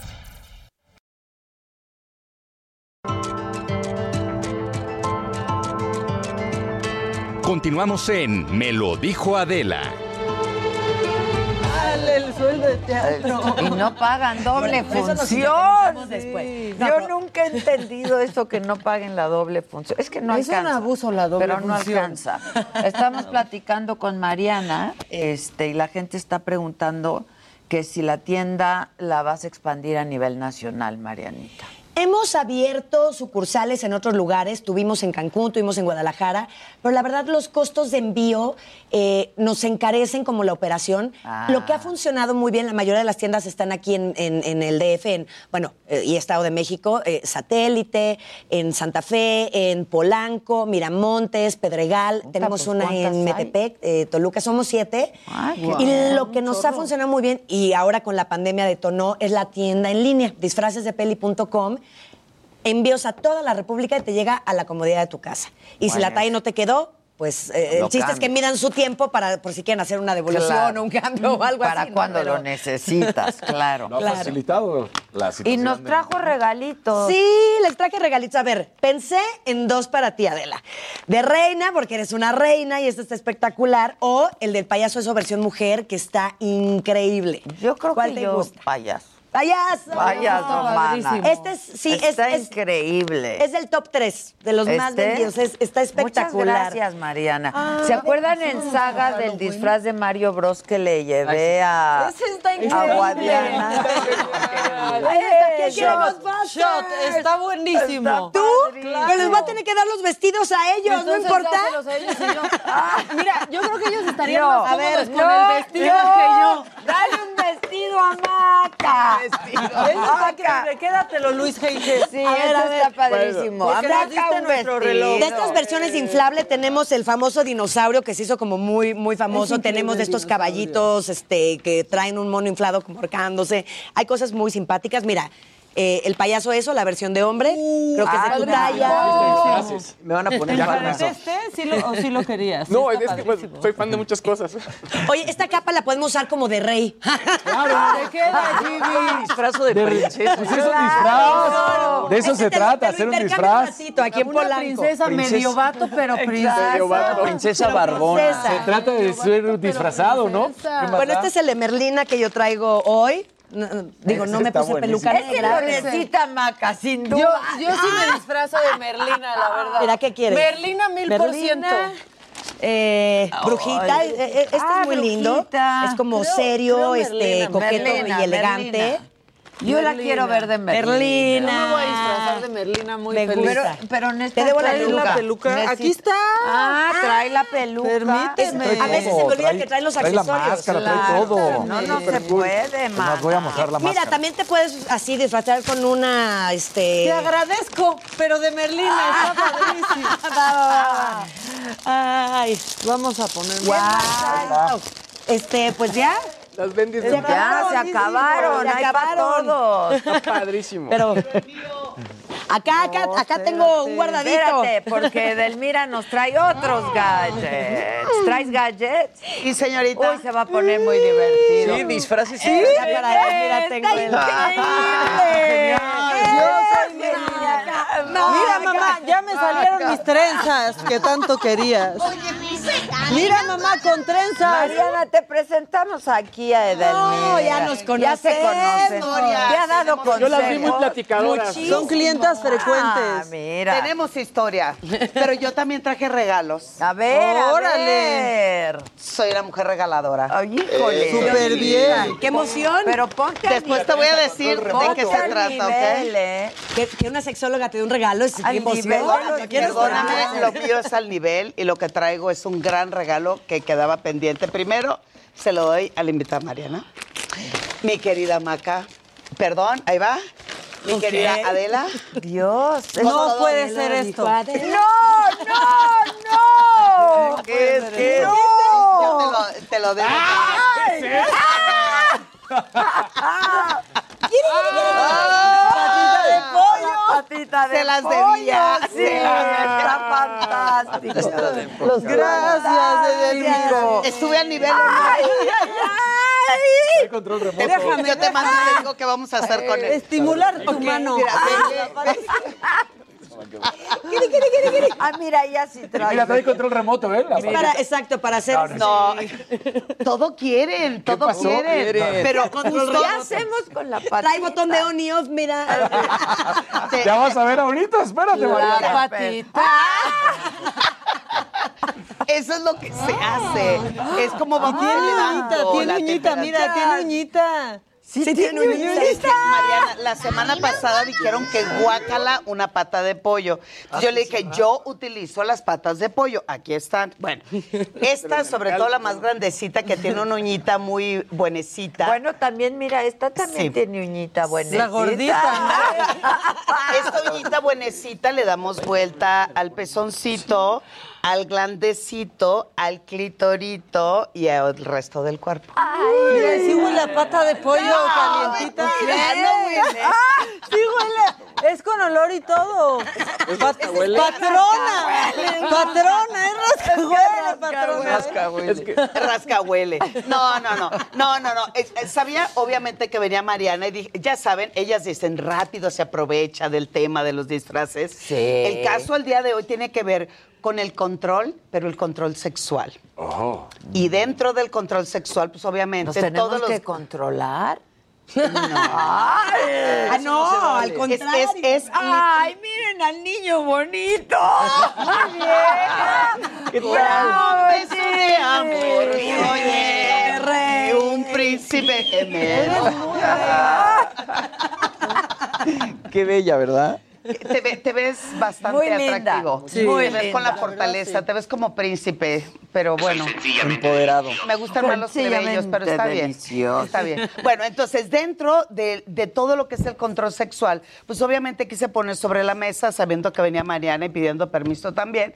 Continuamos en Me lo dijo Adela. Dale el sueldo de teatro. Y no pagan doble función. No, Yo pero- nunca he entendido eso que no paguen la doble función. Es que no Es un alcanza. abuso la doble pero no función. alcanza. Estamos platicando con Mariana, este, y la gente está preguntando que si la tienda la vas a expandir a nivel nacional, Marianita. Hemos abierto sucursales en otros lugares, tuvimos en Cancún, tuvimos en Guadalajara, pero la verdad los costos de envío eh, nos encarecen como la operación. Ah. Lo que ha funcionado muy bien, la mayoría de las tiendas están aquí en, en- en el DF, en, bueno, eh, y Estado de México, eh, Satélite, en Santa Fe, en Polanco, Miramontes, Pedregal, tenemos pues, una ¿cuántas en? Metepec, eh, Toluca, somos siete. Ay, qué y lo que nos ha funcionado muy bien, y ahora con la pandemia detonó, es la tienda en línea, disfracesdepeli.com. Envíos a toda la República y te llega a la comodidad de tu casa. Y si la talla no te quedó, pues eh, el chiste es que midan su tiempo para por si quieren hacer una devolución Claro. o un cambio o algo Para así. ¿no? cuando Pero- lo necesitas, <laughs> claro. Lo ha Claro. facilitado la Y situación. nos de- trajo regalitos. Sí, les traje regalitos. A ver, pensé en dos para ti, Adela. De reina, porque eres una reina y este está espectacular. O el del payaso eso versión mujer, que está increíble. Yo creo ¿Cuál que te yo gusta? payaso. ¡Payaso! Payaso, mana. Este es, sí, Está es, increíble. es del top 3 de los más ¿Este? vendidos. Es- está espectacular. Muchas gracias, Mariana. Ah, ¿Se acuerdan en saga del disfraz de Mario Bros que le llevé a, Ese está a. Guadiana? ¿Quién <laughs> quiere Shot, shot, está buenísimo. ¿Tú? Claro. Pero les voy a tener que dar los vestidos a ellos, Entonces, ¿no importa? a ellos y yo. <laughs> Ah, mira, yo creo que ellos estarían No, más a ver, con no, el vestido que yo. Dale un vestido a Maca. <laughs> Eso está increíble. Quédatelo, Luis Heige. Sí, A ver, eso a ver. está padrísimo. Un vestido. reloj. De estas versiones inflables tenemos el famoso dinosaurio que se hizo como muy, muy famoso. Tenemos de estos caballitos este, que traen un mono inflado como ahorcándose. Hay cosas muy simpáticas. Mira, eh, el payaso eso, la versión de hombre, creo que es de tu padrísimo. talla. Me van a poner ¿Te este? ¿Sí lo, ¿O sí lo querías? No, Sí, es que pues, soy fan de muchas cosas. Oye, esta capa la podemos usar como de rey. Te queda, Jimmy. Disfrazo de princesa. Pues es un disfraz. De eso Este se te- trata, hacer un intercambio un disfraz. ratito aquí en Una Polanco. princesa medio vato, pero princesa. Medio vato, princesa barbona. princesa. Se trata de ser disfrazado, ¿no? ¿Qué más Bueno, este es el de Merlina que yo traigo hoy. No, no, digo, no me puse buenísimo. peluca Es que negra. lo necesita Maca, sin duda. Yo, yo sí me disfrazo de Merlina, la verdad. Mira, ¿qué quieres? Merlina mil por ciento. Eh, brujita, eh, eh, este Ah, es muy lindo. Es como Creo- serio, creo este, Merlina, coqueto Merlina, y elegante. Merlina. Yo la Merlina. quiero ver de Merlina. Merlina. Yo me voy a disfrazar de Merlina muy Me feliz. Pero, gusta. pero Te necesitas debo la ¿Traes la peluca? Aquí está. Ah, trae la peluca. Permíteme. A veces se me olvida que trae los trae la accesorios. máscara, trae Claro. todo. No, no Súper se puede, más, voy a mostrar la Mira, máscara. también te puedes así disfrazar con una, este... Te agradezco, pero de Merlina está padrísimo. <laughs> Ay, Vamos a poner. guau. Este, pues ya. Las benditas. Se Ya, acabaron, se acabaron. se Hay para acabaron. todos. Está padrísimo. Pero acá, acá, acá tengo un guardadito. Espérate, porque Delmira nos trae otros gadgets. ¿Traes gadgets? Y señorita. Uy, se va a poner muy divertido. Sí, disfraces. Sí, para allá, mira, tengo el... Yo. Mira, mamá, ya me salieron mis trenzas que tanto querías. Oye, Mira, mamá, con trenzas. Mariana, te presentamos aquí a Edelmira. No, ya nos Ya se conocen. conocemos. Te ha dado consejos. Yo las vi muy platicadoras. Muchísimo. Son clientas frecuentes. Ah, mira. Tenemos historia, pero yo también traje regalos. A ver, a Órale. ver. Soy una mujer regaladora. Ay, híjole. Súper bien. ¡Qué emoción! Pero ponte Después te voy a decir de qué se trata, nivel, ¿ok? ¿eh? Que, que una sexóloga te dé un regalo es Al qué emoción. nivel de lo ¿No que quieres Perdóname, lo mío es al nivel y lo que traigo es un gran regalo que quedaba pendiente. Primero, se lo doy a la invitada Mariana. Mi querida Maca. Perdón, ahí va. Mi querida Adela. Dios. No puede ser esto. No, no, no. ¿Qué es? ¿Qué es? No. Yo te lo, te lo debo. Patita de pollo. Patita de Se las pollo. debía. Sí, Se las está fantástico. Los gracias, Edelmiro. Estuve a nivel. Ay, ay, ay. control remoto. Déjame, Yo te mando y te digo qué vamos a hacer con él. Estimular tu mano. Mira, ve, ve, ve. Ah, mira, ya sí trae. Mira, trae control remoto, ¿eh? La para, exacto, para hacer. No, <laughs> todo quieren, todo pasó? quieren. Quieren. Pero ¿Qué justo hacemos con la patita? Trae botón de on y off, mira. <laughs> Ya vas a ver ahorita, espérate, La Mariana. patita. eso es lo que se hace. Es como vamos Tiene elevando uñita, tiene la uñita, mira, tiene uñita. Sí, tiene un que, Mariana, la semana pasada dijeron que guácala una pata de pollo. Yo le dije, yo utilizo las patas de pollo. Aquí están. Bueno, <laughs> esta, sobre todo la más grandecita, que tiene una uñita muy buenecita. Bueno, también, mira, esta también Sí. tiene uñita buena. La gordita. <laughs> Esta uñita buenecita le damos vuelta al pezoncito, al glandecito, al clitorito y al resto del cuerpo. Mira, sí huele a pata de pollo calientita. Ya no huele. Sí huele. Es con olor y todo. Pat- patrona. Patrona, es rascahuele, patrona. Es que Rascahuele. No, no, no. No, no, no. Es- es- Sabía, obviamente, que venía Mariana y dije, ya saben, ellas dicen rápido se aprovecha del tema de los disfraces. Sí. El caso al día de hoy tiene que ver con el control, pero el control sexual. Oh. Y dentro del control sexual, pues obviamente ¿Nos tenemos todos los que controlar? <laughs> Ah, no, al contrario. es, es Ay, miren al niño bonito. Muy bien. ¿Qué tal? Un beso de amor, oye, un príncipe gemelo. <laughs> Qué bella, ¿verdad? Te, ve- te ves bastante Muy atractivo. Sí. Muy te ves con la fortaleza, te ves como príncipe, pero bueno. Empoderado. Me gustan más los plebeyos, pero está bien. Está bien. Bueno, entonces, dentro de, de todo lo que es el control sexual, pues obviamente quise poner sobre la mesa, sabiendo que venía Mariana y pidiendo permiso también,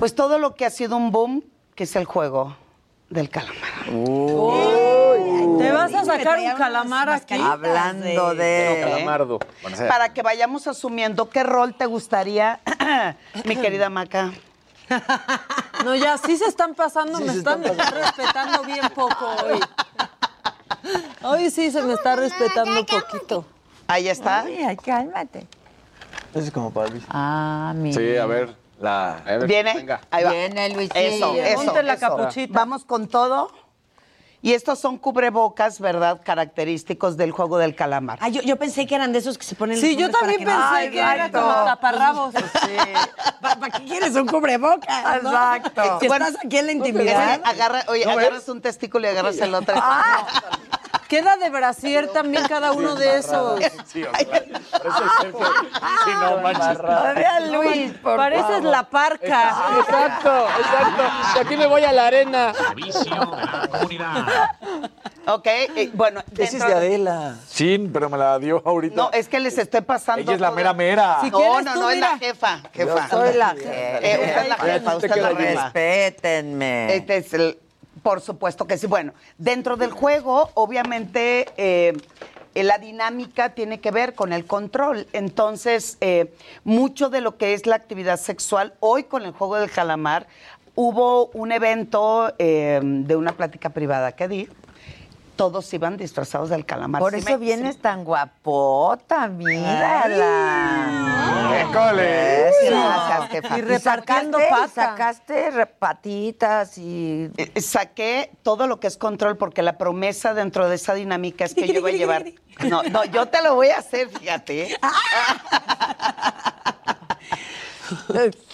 pues todo lo que ha sido un boom, que es el juego del calamar. ¿Te vas a sacar un calamar aquí? Hablando de- de... Calamardo. Para que vayamos asumiendo qué rol te gustaría, <clears throat> mi querida Maca. <laughs> No, ya sí se están pasando, me están respetando bien poco hoy. Hoy sí se me está respetando poquito. Ahí está. Ay, cálmate. Eso es como para Luis. Ah, mira. Sí, a ver. La... a ver, Viene. Venga. Ahí va. Viene, Luisillo. Eso, eso. Ponte la eso. capuchita. Vamos con todo. Y estos son cubrebocas, ¿verdad? Característicos del juego del calamar. Ah, yo, yo pensé que eran de esos que se ponen. Sí, los yo también que pensé no- Ay, que era exacto. como taparrabos. <laughs> <laughs> ¿Para, para qué quieres un cubrebocas? no? Exacto. Si estás aquí en la intimidad. Oye, agarra, oye, agarras un testículo y agarras el otro. <laughs> Queda de brasier también cada uno de esos. Sí, o sea. Sí, no manches. Ve a Luis, por Pareces favor. la parca. Exacto, exacto. De aquí me voy a la arena. Ok, eh, bueno. Ese es de Adela. Sí, pero me la dio ahorita. No, es que les estoy pasando. Ella es la mera mera. Si No, quieres no, tú, no, es la jefa. jefa. Soy la Eh, jefa. usted es la jefa, usted es la jefa. Respétenme. Este es el- por supuesto que sí. Bueno, dentro del juego, obviamente, eh, la dinámica tiene que ver con el control. Entonces, eh, mucho de lo que es la actividad sexual, hoy con el juego del calamar, hubo un evento eh, de una plática privada que di. Todos iban disfrazados del calamar. Por Sí eso me- vienes tan guapota, mírala. ¡École! Gracias. Y Y repartiendo sacaste- pata. Sacaste re- patitas y... Eh, Saqué todo lo que es control porque la promesa dentro de esa dinámica es que yo voy a llevar. <laughs> No, no, yo te lo voy a hacer, fíjate. <laughs>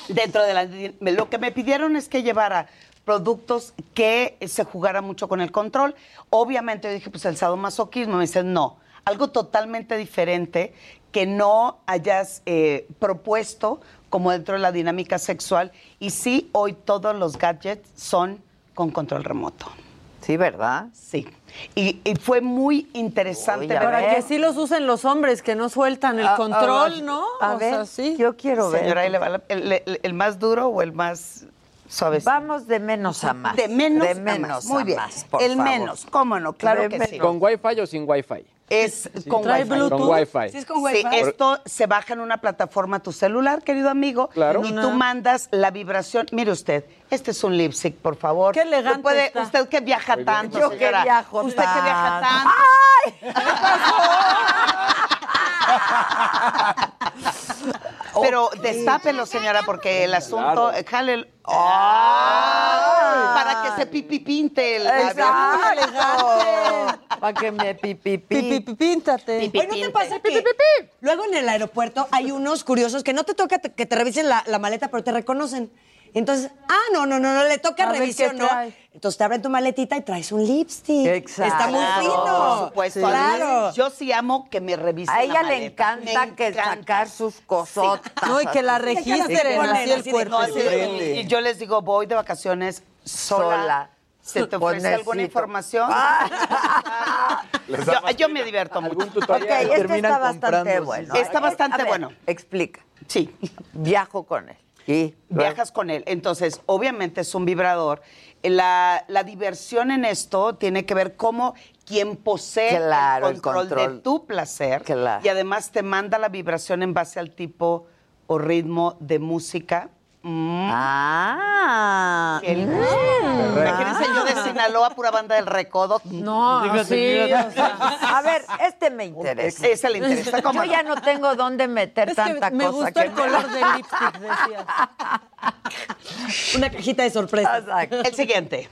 dentro de la lo que me pidieron es que llevara productos que se jugara mucho con el control. Obviamente yo dije, pues el sadomasoquismo. Me dicen, no, algo totalmente diferente que no hayas eh, propuesto como dentro de la dinámica sexual. Y sí, hoy todos los gadgets son con control remoto. Sí, ¿verdad? Sí. Y, y fue muy interesante ver- Para que sí los usen los hombres, que no sueltan el Ah, control, ah, ¿no? a O ver, sea, sí. Yo quiero ver. Señora, ahí le va la- el, el- el más duro o el más Vamos de menos a más. De menos, De a menos más. Muy a bien. más, por el favor. menos, cómo no, claro De que sí. ¿Con Wi-Fi o sin Wi-Fi? Es con Trae Wi-Fi. Bluetooth. Con Wi-Fi. Sí, es con Sí, Wi-Fi. esto se baja en una plataforma a tu celular, querido amigo. Claro. Y tú mandas la vibración. Mire usted, este es un lip sync, por favor. Qué elegante puede- está. Usted que viaja tanto, Yo que viajo Usted que viaja tanto. tanto. <laughs> <laughs> Pero destápelo, señora, porque el asunto, Claro. jale el- ¡Ay! para que se pipi pinte el Exacto. Para que me pipi Píntate. Oye, ¿no te pasa que luego en el aeropuerto hay unos curiosos que no te toca que te revisen la, la maleta, pero te reconocen? Entonces, ah, no, no, no, no le toca revisión. Entonces te abren tu maletita y traes un lipstick. Exacto. Está muy Claro, fino. Por supuesto. Claro. Yo sí amo que me revisen A ella la le encanta Me que encanta. sacar sus cosotas. No, y que la registren así el cuerpo. No, así- y, y yo les digo, voy de vacaciones sola. Sola. ¿Se te ofrece alguna información? <laughs> yo, yo me divierto mucho. Ok, este está bastante bueno. Está bastante ver, bueno. Explica. Sí. Viajo con él. Viajas con él. Entonces, obviamente es un vibrador. La, la diversión en esto tiene que ver cómo quien posee Claro, el, el control control. de tu placer Claro. y además te manda la vibración en base al tipo o ritmo de música. Mm. Ah. Qué gusto. Imagínense yo de Sinaloa, pura banda del recodo. No, sí, fíjate. o sea, A ver, este me interesa. Ese le interesa, ¿cómo Yo no? ya no tengo dónde meter es que tanta me cosa. gustó que el color del lipstick, decías. <laughs> Una cajita de sorpresas. Exacto. El siguiente.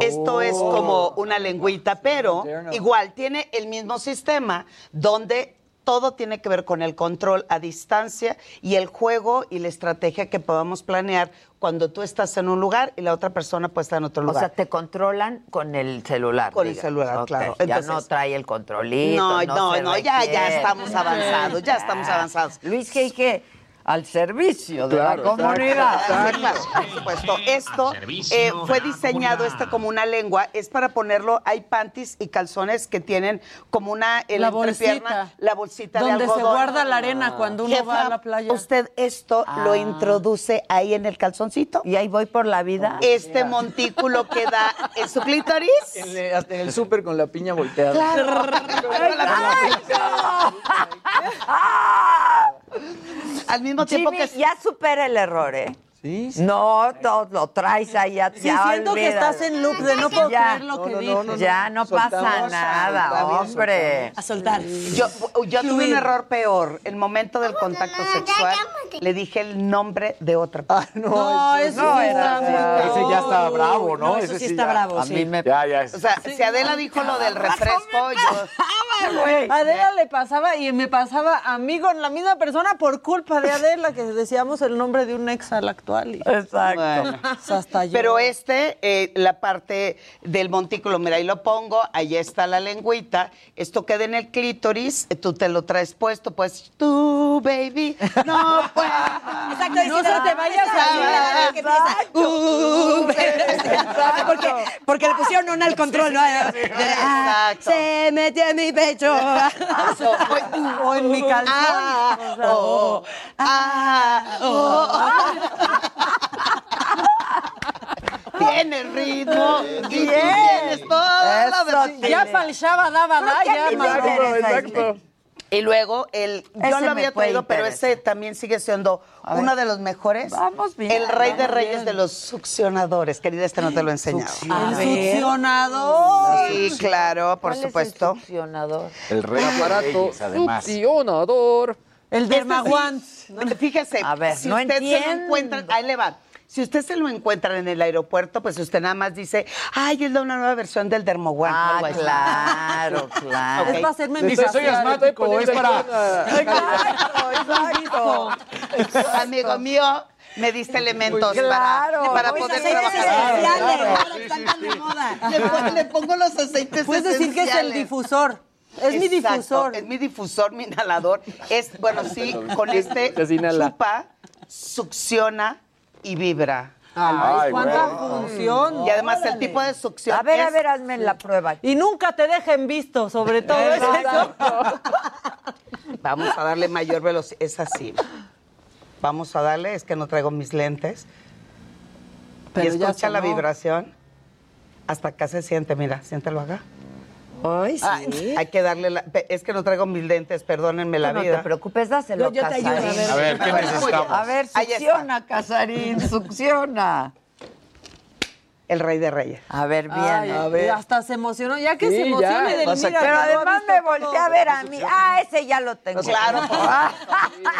Esto es como una lengüita, pero igual tiene el mismo sistema donde todo tiene que ver con el control a distancia y el juego y la estrategia que podamos planear cuando tú estás en un lugar y la otra persona puede estar en otro O lugar. sea, te controlan con el celular. Con el celular, claro. ya Entonces- no trae el controlito. No, no, no, ya, ya estamos avanzados, ya estamos <laughs> avanzados. Luis G.I.G. al servicio de Claro, la comunidad. Sí, claro, por supuesto. Esto eh, fue diseñado, esta como una lengua, es para ponerlo, hay panties y calzones que tienen como una en La entrepierna, bolsita. la bolsita de Donde se algodón. guarda la arena cuando uno va a la playa. Usted esto lo Ah. introduce ahí en el calzoncito. Y ahí voy por la vida. Este montículo queda <laughs> en su clítoris. En el, hasta en el súper con la piña volteada. Claro. <laughs> Al mismo tiempo Jimmy, que ya supera el error, ¿eh? Sí, sí. No, no, lo traes ahí. Sí, ya siento que estás en loop de no puedo Ya. creer lo No, que no, dije. no, no, Ya no pasa Soltamos, nada, bien, hombre. A soltar. Yo, yo tuve un error peor. El momento del contacto sexual, le dije el nombre de otra persona. No, eso no, era- Ese ya está bravo, ¿no? No, eso Ese sí está ya- bravo, A mí me... Ya, ya. es- O sea, si Adela dijo lo del refresco, yo... A Adela le pasaba y me pasaba a mí con la misma persona por culpa de Adela, que decíamos el nombre de un ex al actual. Y, Exacto. Bueno. <laughs> hasta yo. Pero este, eh, la parte del montículo, mira, ahí lo pongo, ahí está la lengüita, esto queda en el clítoris, eh, tú te lo traes puesto, pues tú, baby, no puedo. Exacto, No se te vaya a empieza, uh, porque, porque le pusieron una al control, ¿no? Ah, Exacto. Se metió en mi pecho. Uh, O en mi calzón. ah, O sea, oh, ah, <laughs> Tiene ritmo tú tienes toda la Eso. Ya falchaba, daba, da, ya exacto. este. Y luego el, yo Ese lo había traído, pero ese también sigue siendo uno de los mejores. Vamos bien, El rey de reyes bien. de los succionadores. Querida, este no te lo he enseñado. El succionador. Sí, claro, por ¿Cuál es el supuesto. succionador? El rey de aparato reyes, además. succionador. El Este dermaguant. sí, Fíjese, A ver, si no usted se lo entiendo. encuentra, ahí le va. Si usted se lo encuentra en el aeropuerto, pues usted nada más dice, ay, es la una nueva versión del Dermoguan. Ah, claro, <laughs> claro. Ok. Es para hacerme mi Soy- asmático, es para... <laughs> Exacto, exacto. Amigo mío, me diste elementos Claro, para, para pues poder trabajar. esenciales, claro, ahora sí, sí, tan de sí. moda. Le, pon- le pongo los aceites Puedes decir que es el esenciales. difusor. Es mi difusor. Es mi difusor, mi inhalador. Es, bueno, sí, <laughs> con este <laughs> chupa, succiona y vibra. Ay, Ay, cuánta función. Y además el tipo de succión A ver, es- a ver, hazme la prueba. Y nunca te dejen visto, sobre todo <laughs> eso. Vamos a darle mayor velocidad. Es así. Vamos a darle, es que no traigo mis lentes. Pero y ya escucha la vibración. Hasta acá se siente, mira, siéntelo acá. Ay, sí. Ay, hay que darle la... Es que no traigo mis lentes, perdónenme la no vida. te preocupes, dáselo Yo- yo te ayudo, a ver. A ver, ¿qué necesitamos? A ver, succiona, Casarín, succiona. El rey de reyes. A ver, bien. Ay, a ver. Hasta se emocionó. Ya que Sí, se emocione ya, del vas a- mira. Pero además me todo. volteé a ver a mí. Ah, ese ya lo tengo. Claro, <laughs> por Ah,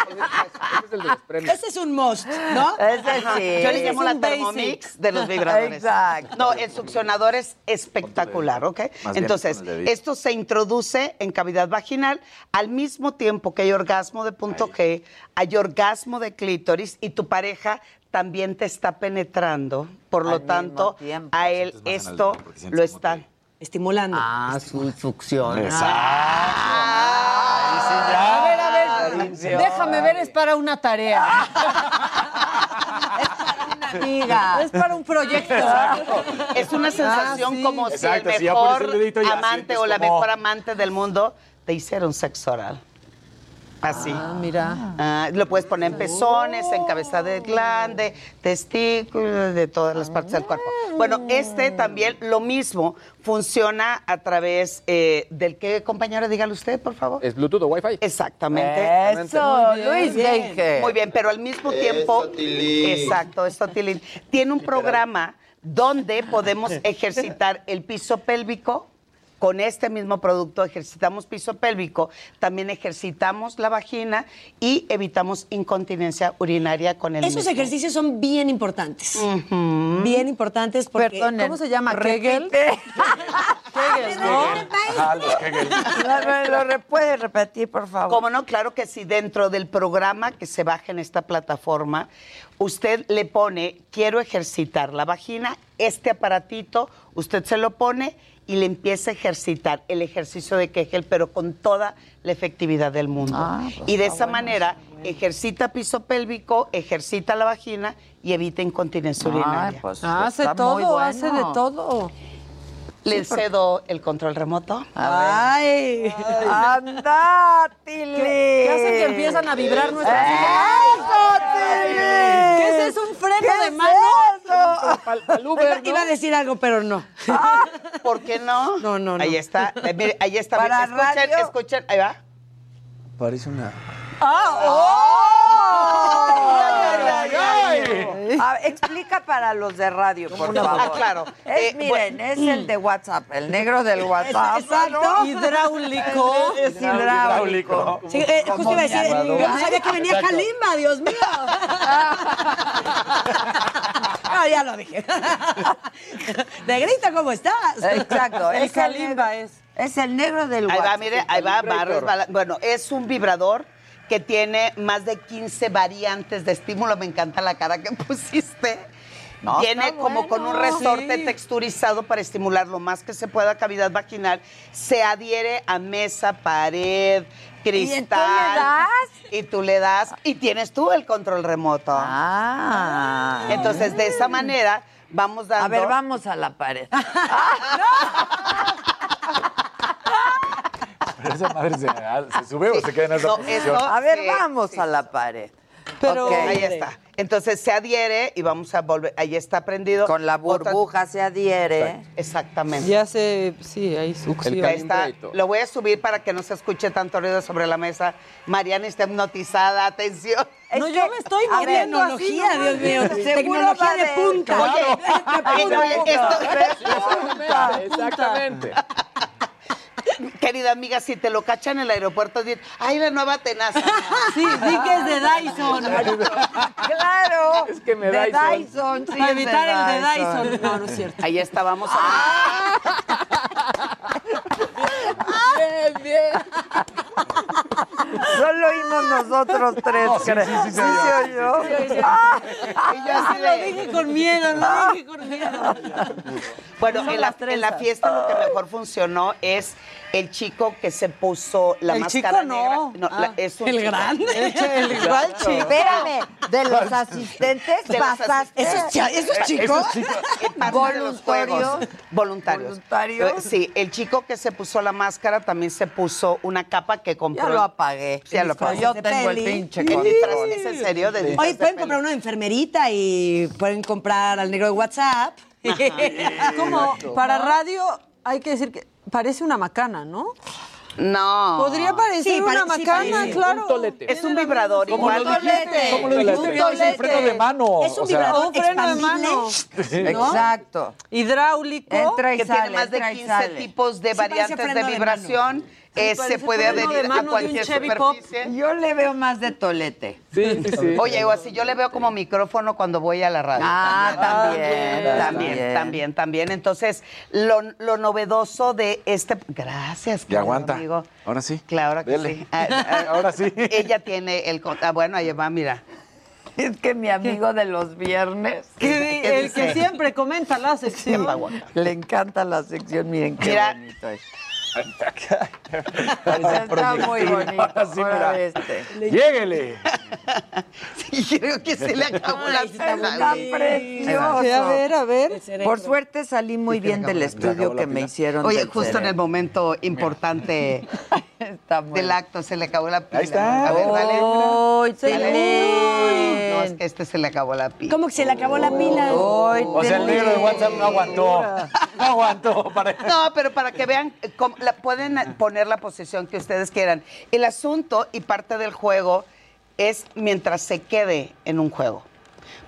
Ese es el de los premios. Ese es un must, ¿no? Ese sí. Yo le llamo la. Thermomix de los vibradores. Exacto. No, el succionador es espectacular, ¿ok? Más bien Entonces, esto se introduce en cavidad vaginal al mismo tiempo que hay orgasmo de punto G, hay orgasmo de clítoris y tu pareja también te está penetrando. Por lo Al tanto, tiempo. a él esto lo está... que- Estimulando. Ah, su succión. A ver, a ver. Déjame ver, es para una tarea. <laughs> Amiga. Es para un proyecto. Es una sensación Ah, sí. como Exacto, si el mejor el dedito ya amante o la como- mejor amante del mundo te hicieron sexo oral. Así. Ah, mira. Ah, lo puedes poner en pezones, en cabeza de glande, testículos, de todas las partes del cuerpo. Bueno, este también lo mismo funciona a través eh, del que, compañera, dígale usted, por favor. ¿Es Bluetooth o Wi-Fi? Exactamente. Eso, Muy bien, Luis bien. Geige. Muy bien, pero al mismo tiempo. Exacto, esto Tilín. Tiene un programa donde podemos ejercitar el piso pélvico. Con este mismo producto ejercitamos piso pélvico, también ejercitamos la vagina y evitamos incontinencia urinaria con el Esos mismo. ejercicios son bien importantes. Bien importantes porque... Perdonen. ¿Cómo se llama? <laughs> ¿Kegel? Kegel, ¿no? Ajá, los Kegel. ¿Lo, lo re- puede repetir, por favor? Como no, claro que sí, dentro del programa que se baja en esta plataforma, usted le pone, quiero ejercitar la vagina, este aparatito, usted se lo pone y le empieza a ejercitar el ejercicio de Kegel, pero con toda la efectividad del mundo. Ah, pues y de esa bueno, manera ejercita piso pélvico, ejercita la vagina y evita incontinencia urinaria. pues, Hace está muy todo, bueno. hace de todo. Le cedo el control remoto. Ay, anda, Tili. ¿Qué hace que empiezan a vibrar nuestras ¡Eso, Tili! ¿Qué es eso? ¿Un freno ¿Qué de es mano? eso? Iba, iba a decir algo, pero no. ¿Por qué no? No, no, no. Ahí está, eh, mire, ahí está. Para escuchen, radio. escuchen, ahí va. Parece una... Ah, explica para los de radio, por una- favor. Ah, claro. Es, Eh, miren, es el de WhatsApp, el negro del WhatsApp. Exacto. ¿no? Hidráulico. Es hidráulico. Sí, eh, justo iba a decir, yo no sabía que venía Kalimba, Dios mío. <laughs> Ah, ya lo dije. Negrita, ¿cómo estás? Exacto. El es Kalimba negro- es. Es el negro del Ahí WhatsApp. va, mire, ahí va. Bueno, es un vibrador que tiene más de 15 variantes de estímulo. Me encanta la cara que <laughs> pusiste. No, Viene como con un resorte Sí. texturizado para estimular lo más que se pueda cavidad vaginal. Se adhiere a mesa, pared, cristal. entonces le das? Y tú le das. Y tienes tú el control remoto. Ah. Entonces, de esa manera, vamos dando... A ver, vamos a la pared. <laughs> <laughs> Pero <laughs> esa madre se, se sube o se queda en esa No, posición. A ver, Sí, vamos sí. a la pared. Pero- Ok. Ahí está. Entonces se adhiere y vamos a volver. Ahí está prendido. Con la burbuja se adhiere. Exactamente. Ya se, sí, ahí succión. Ahí está. Lo voy a subir para que no se escuche tanto ruido sobre la mesa. Mariana está hipnotizada, atención. No, yo me estoy así. tecnología, no Dios mío. Tecnología de punta. Oye, oye, <laughs> esto- <laughs> Exactamente. Querida amiga, si te lo cachan en el aeropuerto, di, ay, la nueva tenaza. <laughs> Sí, di que es de Dyson. Claro. Es que me de Dyson. Dyson. sí, Para evitar el de Dyson. No, no es cierto. Ahí está, vamos a <laughs> <laughs> Bien, bien. Solo oímos nosotros tres, No, sí, sí, sí, se se oyó. Sí, sí. Y yo así Lo dije con miedo, lo dije con miedo. Bueno, en la, en fiesta lo que mejor funcionó es el chico que se puso la El máscara chico no. negra. Ah, la- es un el chico. grande. El, el igual chico. Espérame, de los asistentes De los pasaste. ¿Esos, cha- esos chicos? Voluntarios. Voluntarios. Voluntarios. Eh, Sí, el chico que se puso la máscara también se puso una capa que compró. Ya lo apagué. Sí, ya lo apagué. Yo tengo el pinche. ¿Es en serio? ¿De disfraz Oye, de pueden peli? comprar una enfermerita y pueden comprar al negro de WhatsApp. <laughs> Como para radio hay que decir que parece una macana, ¿no? No. Podría parecer Sí, una pare- sí, macana, parece. claro. Un tolete. Es un vibrador Como igual. lo dijiste, como lo dijiste, Un es un tolete. freno de mano. Es un o sea, vibrador un freno de mano. Exacto. Hidráulico. Entra y que sale, tiene más de entra y 15 sale. tipos de Sí, variantes de vibración. Eh, se puede adherir a cualquier superficie. Yo le veo más de tolete. Sí, sí, sí. Oye, o así yo le veo como micrófono cuando voy a la radio. Ah, también, también, también. también, también. Entonces, lo, lo novedoso de este... Gracias, querido aguanta. amigo. Ahora sí. Claro que Dele. sí. Ah, <laughs> ah, Ahora sí. Ella tiene el... Ah, bueno, ahí va, mira. Es que mi amigo de los viernes. Que- ¿Qué el que siempre comenta la sección. Le encanta la sección, miren qué Mira. bonito es. Está muy bonito. <laughs> Sí, este. Lléguele. Sí, creo que se le acabó la Está pena. precioso. Sí, a ver, a ver. Por suerte salí muy bien del estudio que me hicieron. Oye, justo en el momento importante <laughs> del acto se le acabó la pila. Ahí está. A ver, dale. ¡Ay, te Dale. leen! No, es que este se le acabó la pila. ¿Cómo que se le acabó la pila? ¡Ay, O sea, el negro de! WhatsApp no aguantó. <laughs> No aguantó. Para... No, pero para que vean, cómo- la- pueden poner la posición que ustedes quieran. El asunto y parte del juego es mientras se quede en un juego.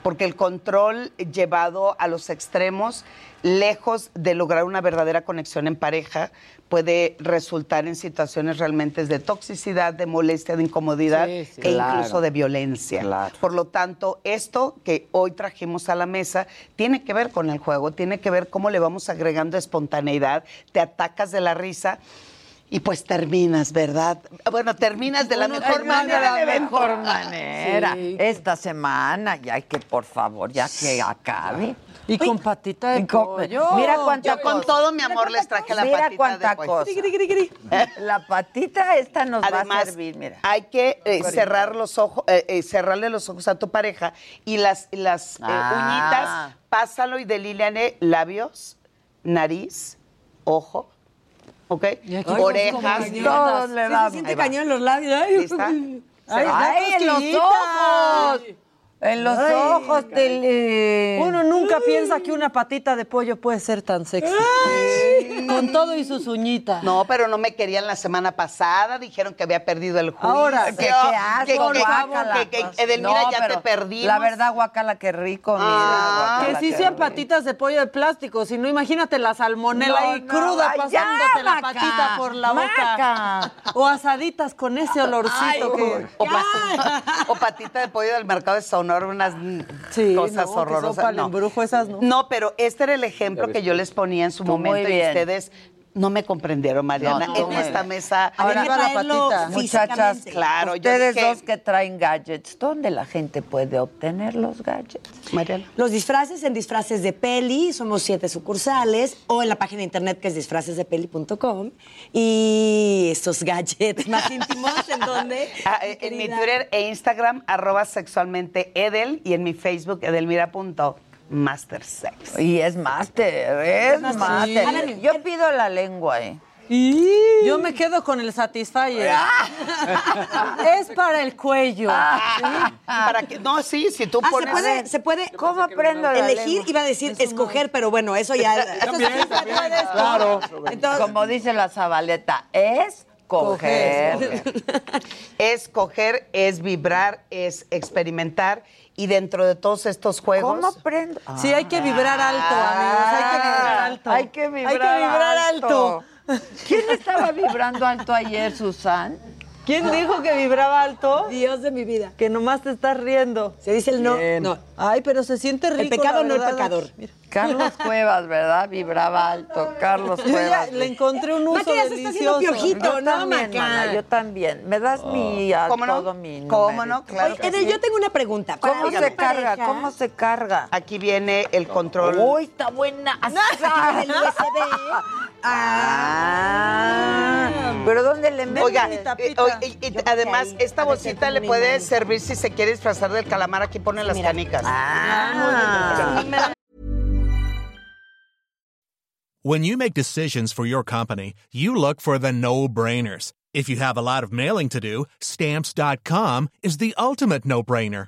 Porque el control llevado a los extremos, lejos de lograr una verdadera conexión en pareja, puede resultar en situaciones realmente de toxicidad, de molestia, de incomodidad Sí, sí. e Claro. incluso de violencia. Claro. Por lo tanto, esto que hoy trajimos a la mesa tiene que ver con el juego, tiene que ver cómo le vamos agregando espontaneidad, te atacas de la risa y pues terminas, ¿verdad? Bueno, terminas de la Uno mejor manera. de la mejor <laughs> manera. Sí. Esta semana ya que por favor, ya que acabe. Y con patita de pollo. Mira cuánta Yo con todo mi amor les traje la Mira patita cuánta de pollo. cosa. <laughs> La patita esta nos va a Además, servir, mira. hay que eh, cerrar los ojos, eh, eh, cerrarle los ojos a tu pareja y las, las eh, Ah. uñitas, pásalo y delíneale labios, nariz, ojo, ¿ok? Orejas. Todos le Sí, se damos. siente Ahí va. cañón en los labios. Ay, ¿Lista? Ay, ¡Ay, en los ojos! En los Ay. ojos te leen. Uno nunca piensa que una patita de pollo puede ser tan sexy. Con todo y sus uñitas. No, pero no me querían la semana pasada, dijeron que había perdido el juicio. Ahora, ¿Qué, asco, que, que- que- que- Edelmira, No, ya te perdimos. La verdad, guacala, qué rico, mira. Ah, Que sí sean rico. patitas de pollo de plástico, si no imagínate la salmonela No, ahí no, cruda ay, pasándote ya, la Maca, patita por la boca. Maca. O asaditas con ese olorcito Ay, que. O patita de pollo del mercado de Sonora, unas Sí, cosas no, que son horrorosas. pa'l embrujo, esas no. No, pero este era el ejemplo que yo les ponía en su Tú momento y ustedes no me comprendieron, Mariana. No, en esta mesa. Ahora, la patita. Muchachas. Claro, yo ustedes dije- dos que traen gadgets, ¿dónde la gente puede obtener los gadgets? Mariana. Los disfraces en disfraces de peli, somos siete sucursales, o en la página de internet que es disfracesdepeli.com. Y estos gadgets <laughs> más íntimos, ¿en dónde? Ah, eh, en mi? Twitter e Instagram, arroba sexualmente Edel, y en mi Facebook, edelmira.mastersex. Y es máster, es ver, Yo pido la lengua, ¿eh? Yo me quedo con el Satisfyer. es para el cuello. Para que, no, sí, si tú Ah, se pones... puede, se puede ¿Cómo aprendo elegir, iba a decir escoger, pero bueno, eso ya. eso sí se puede. Claro. Entonces- Como dice la Zabaleta, es coger. Es coger, es vibrar, es experimentar. Y dentro de todos estos juegos... ¿Cómo aprendo? Sí, hay que vibrar alto, amigos. Hay que vibrar alto. Hay que vibrar, Hay que vibrar alto. ¿Quién estaba vibrando alto ayer, Susan? ¿Quién dijo que vibraba alto? Dios de mi vida. Que nomás te estás riendo. Se dice el no. Bien. no. Ay, pero se siente rico. El pecado la no el pecador. Mira. Carlos <laughs> Cuevas, ¿verdad? Vibraba alto. Carlos Yo ya Cuevas. le encontré un uso Maca, ya se está haciendo delicioso. piojito. Yo no, también, Maca. mana, yo también. ¿Me das mi a ¿Cómo no? todo mi ¿Cómo no? Claro Oye, que Edel, sí. yo tengo una pregunta. ¿Cómo se carga? ¿Cómo se carga? Aquí viene el control. Uy, está buena. <laughs> El USB. Ah, pero ¿dónde le metes? Oiga, mi eh, tapita. y- y además, ahí esta bolsita le puede imán. servir si se quiere disfrazar del calamar. Aquí pone las mira. canicas. Ah, When you make decisions for your company, you look for the no-brainers. If you have a lot of mailing to do, stamps.com is the ultimate no-brainer.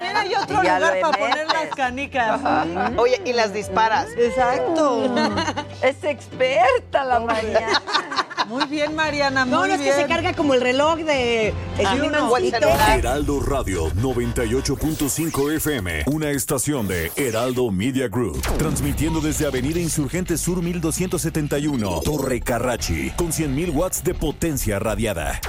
Mira, hay otro lugar para poner las canicas. Oye, y las disparas. Exacto. <laughs> es experta la María. Muy bien, Mariana, muy No, no es que se carga como el reloj de Ah, el. Heraldo Radio 98.5 FM, una estación de Heraldo Media Group, transmitiendo desde Avenida Insurgente Sur 1271, Torre Carrachi, con 100.000 watts de potencia radiada.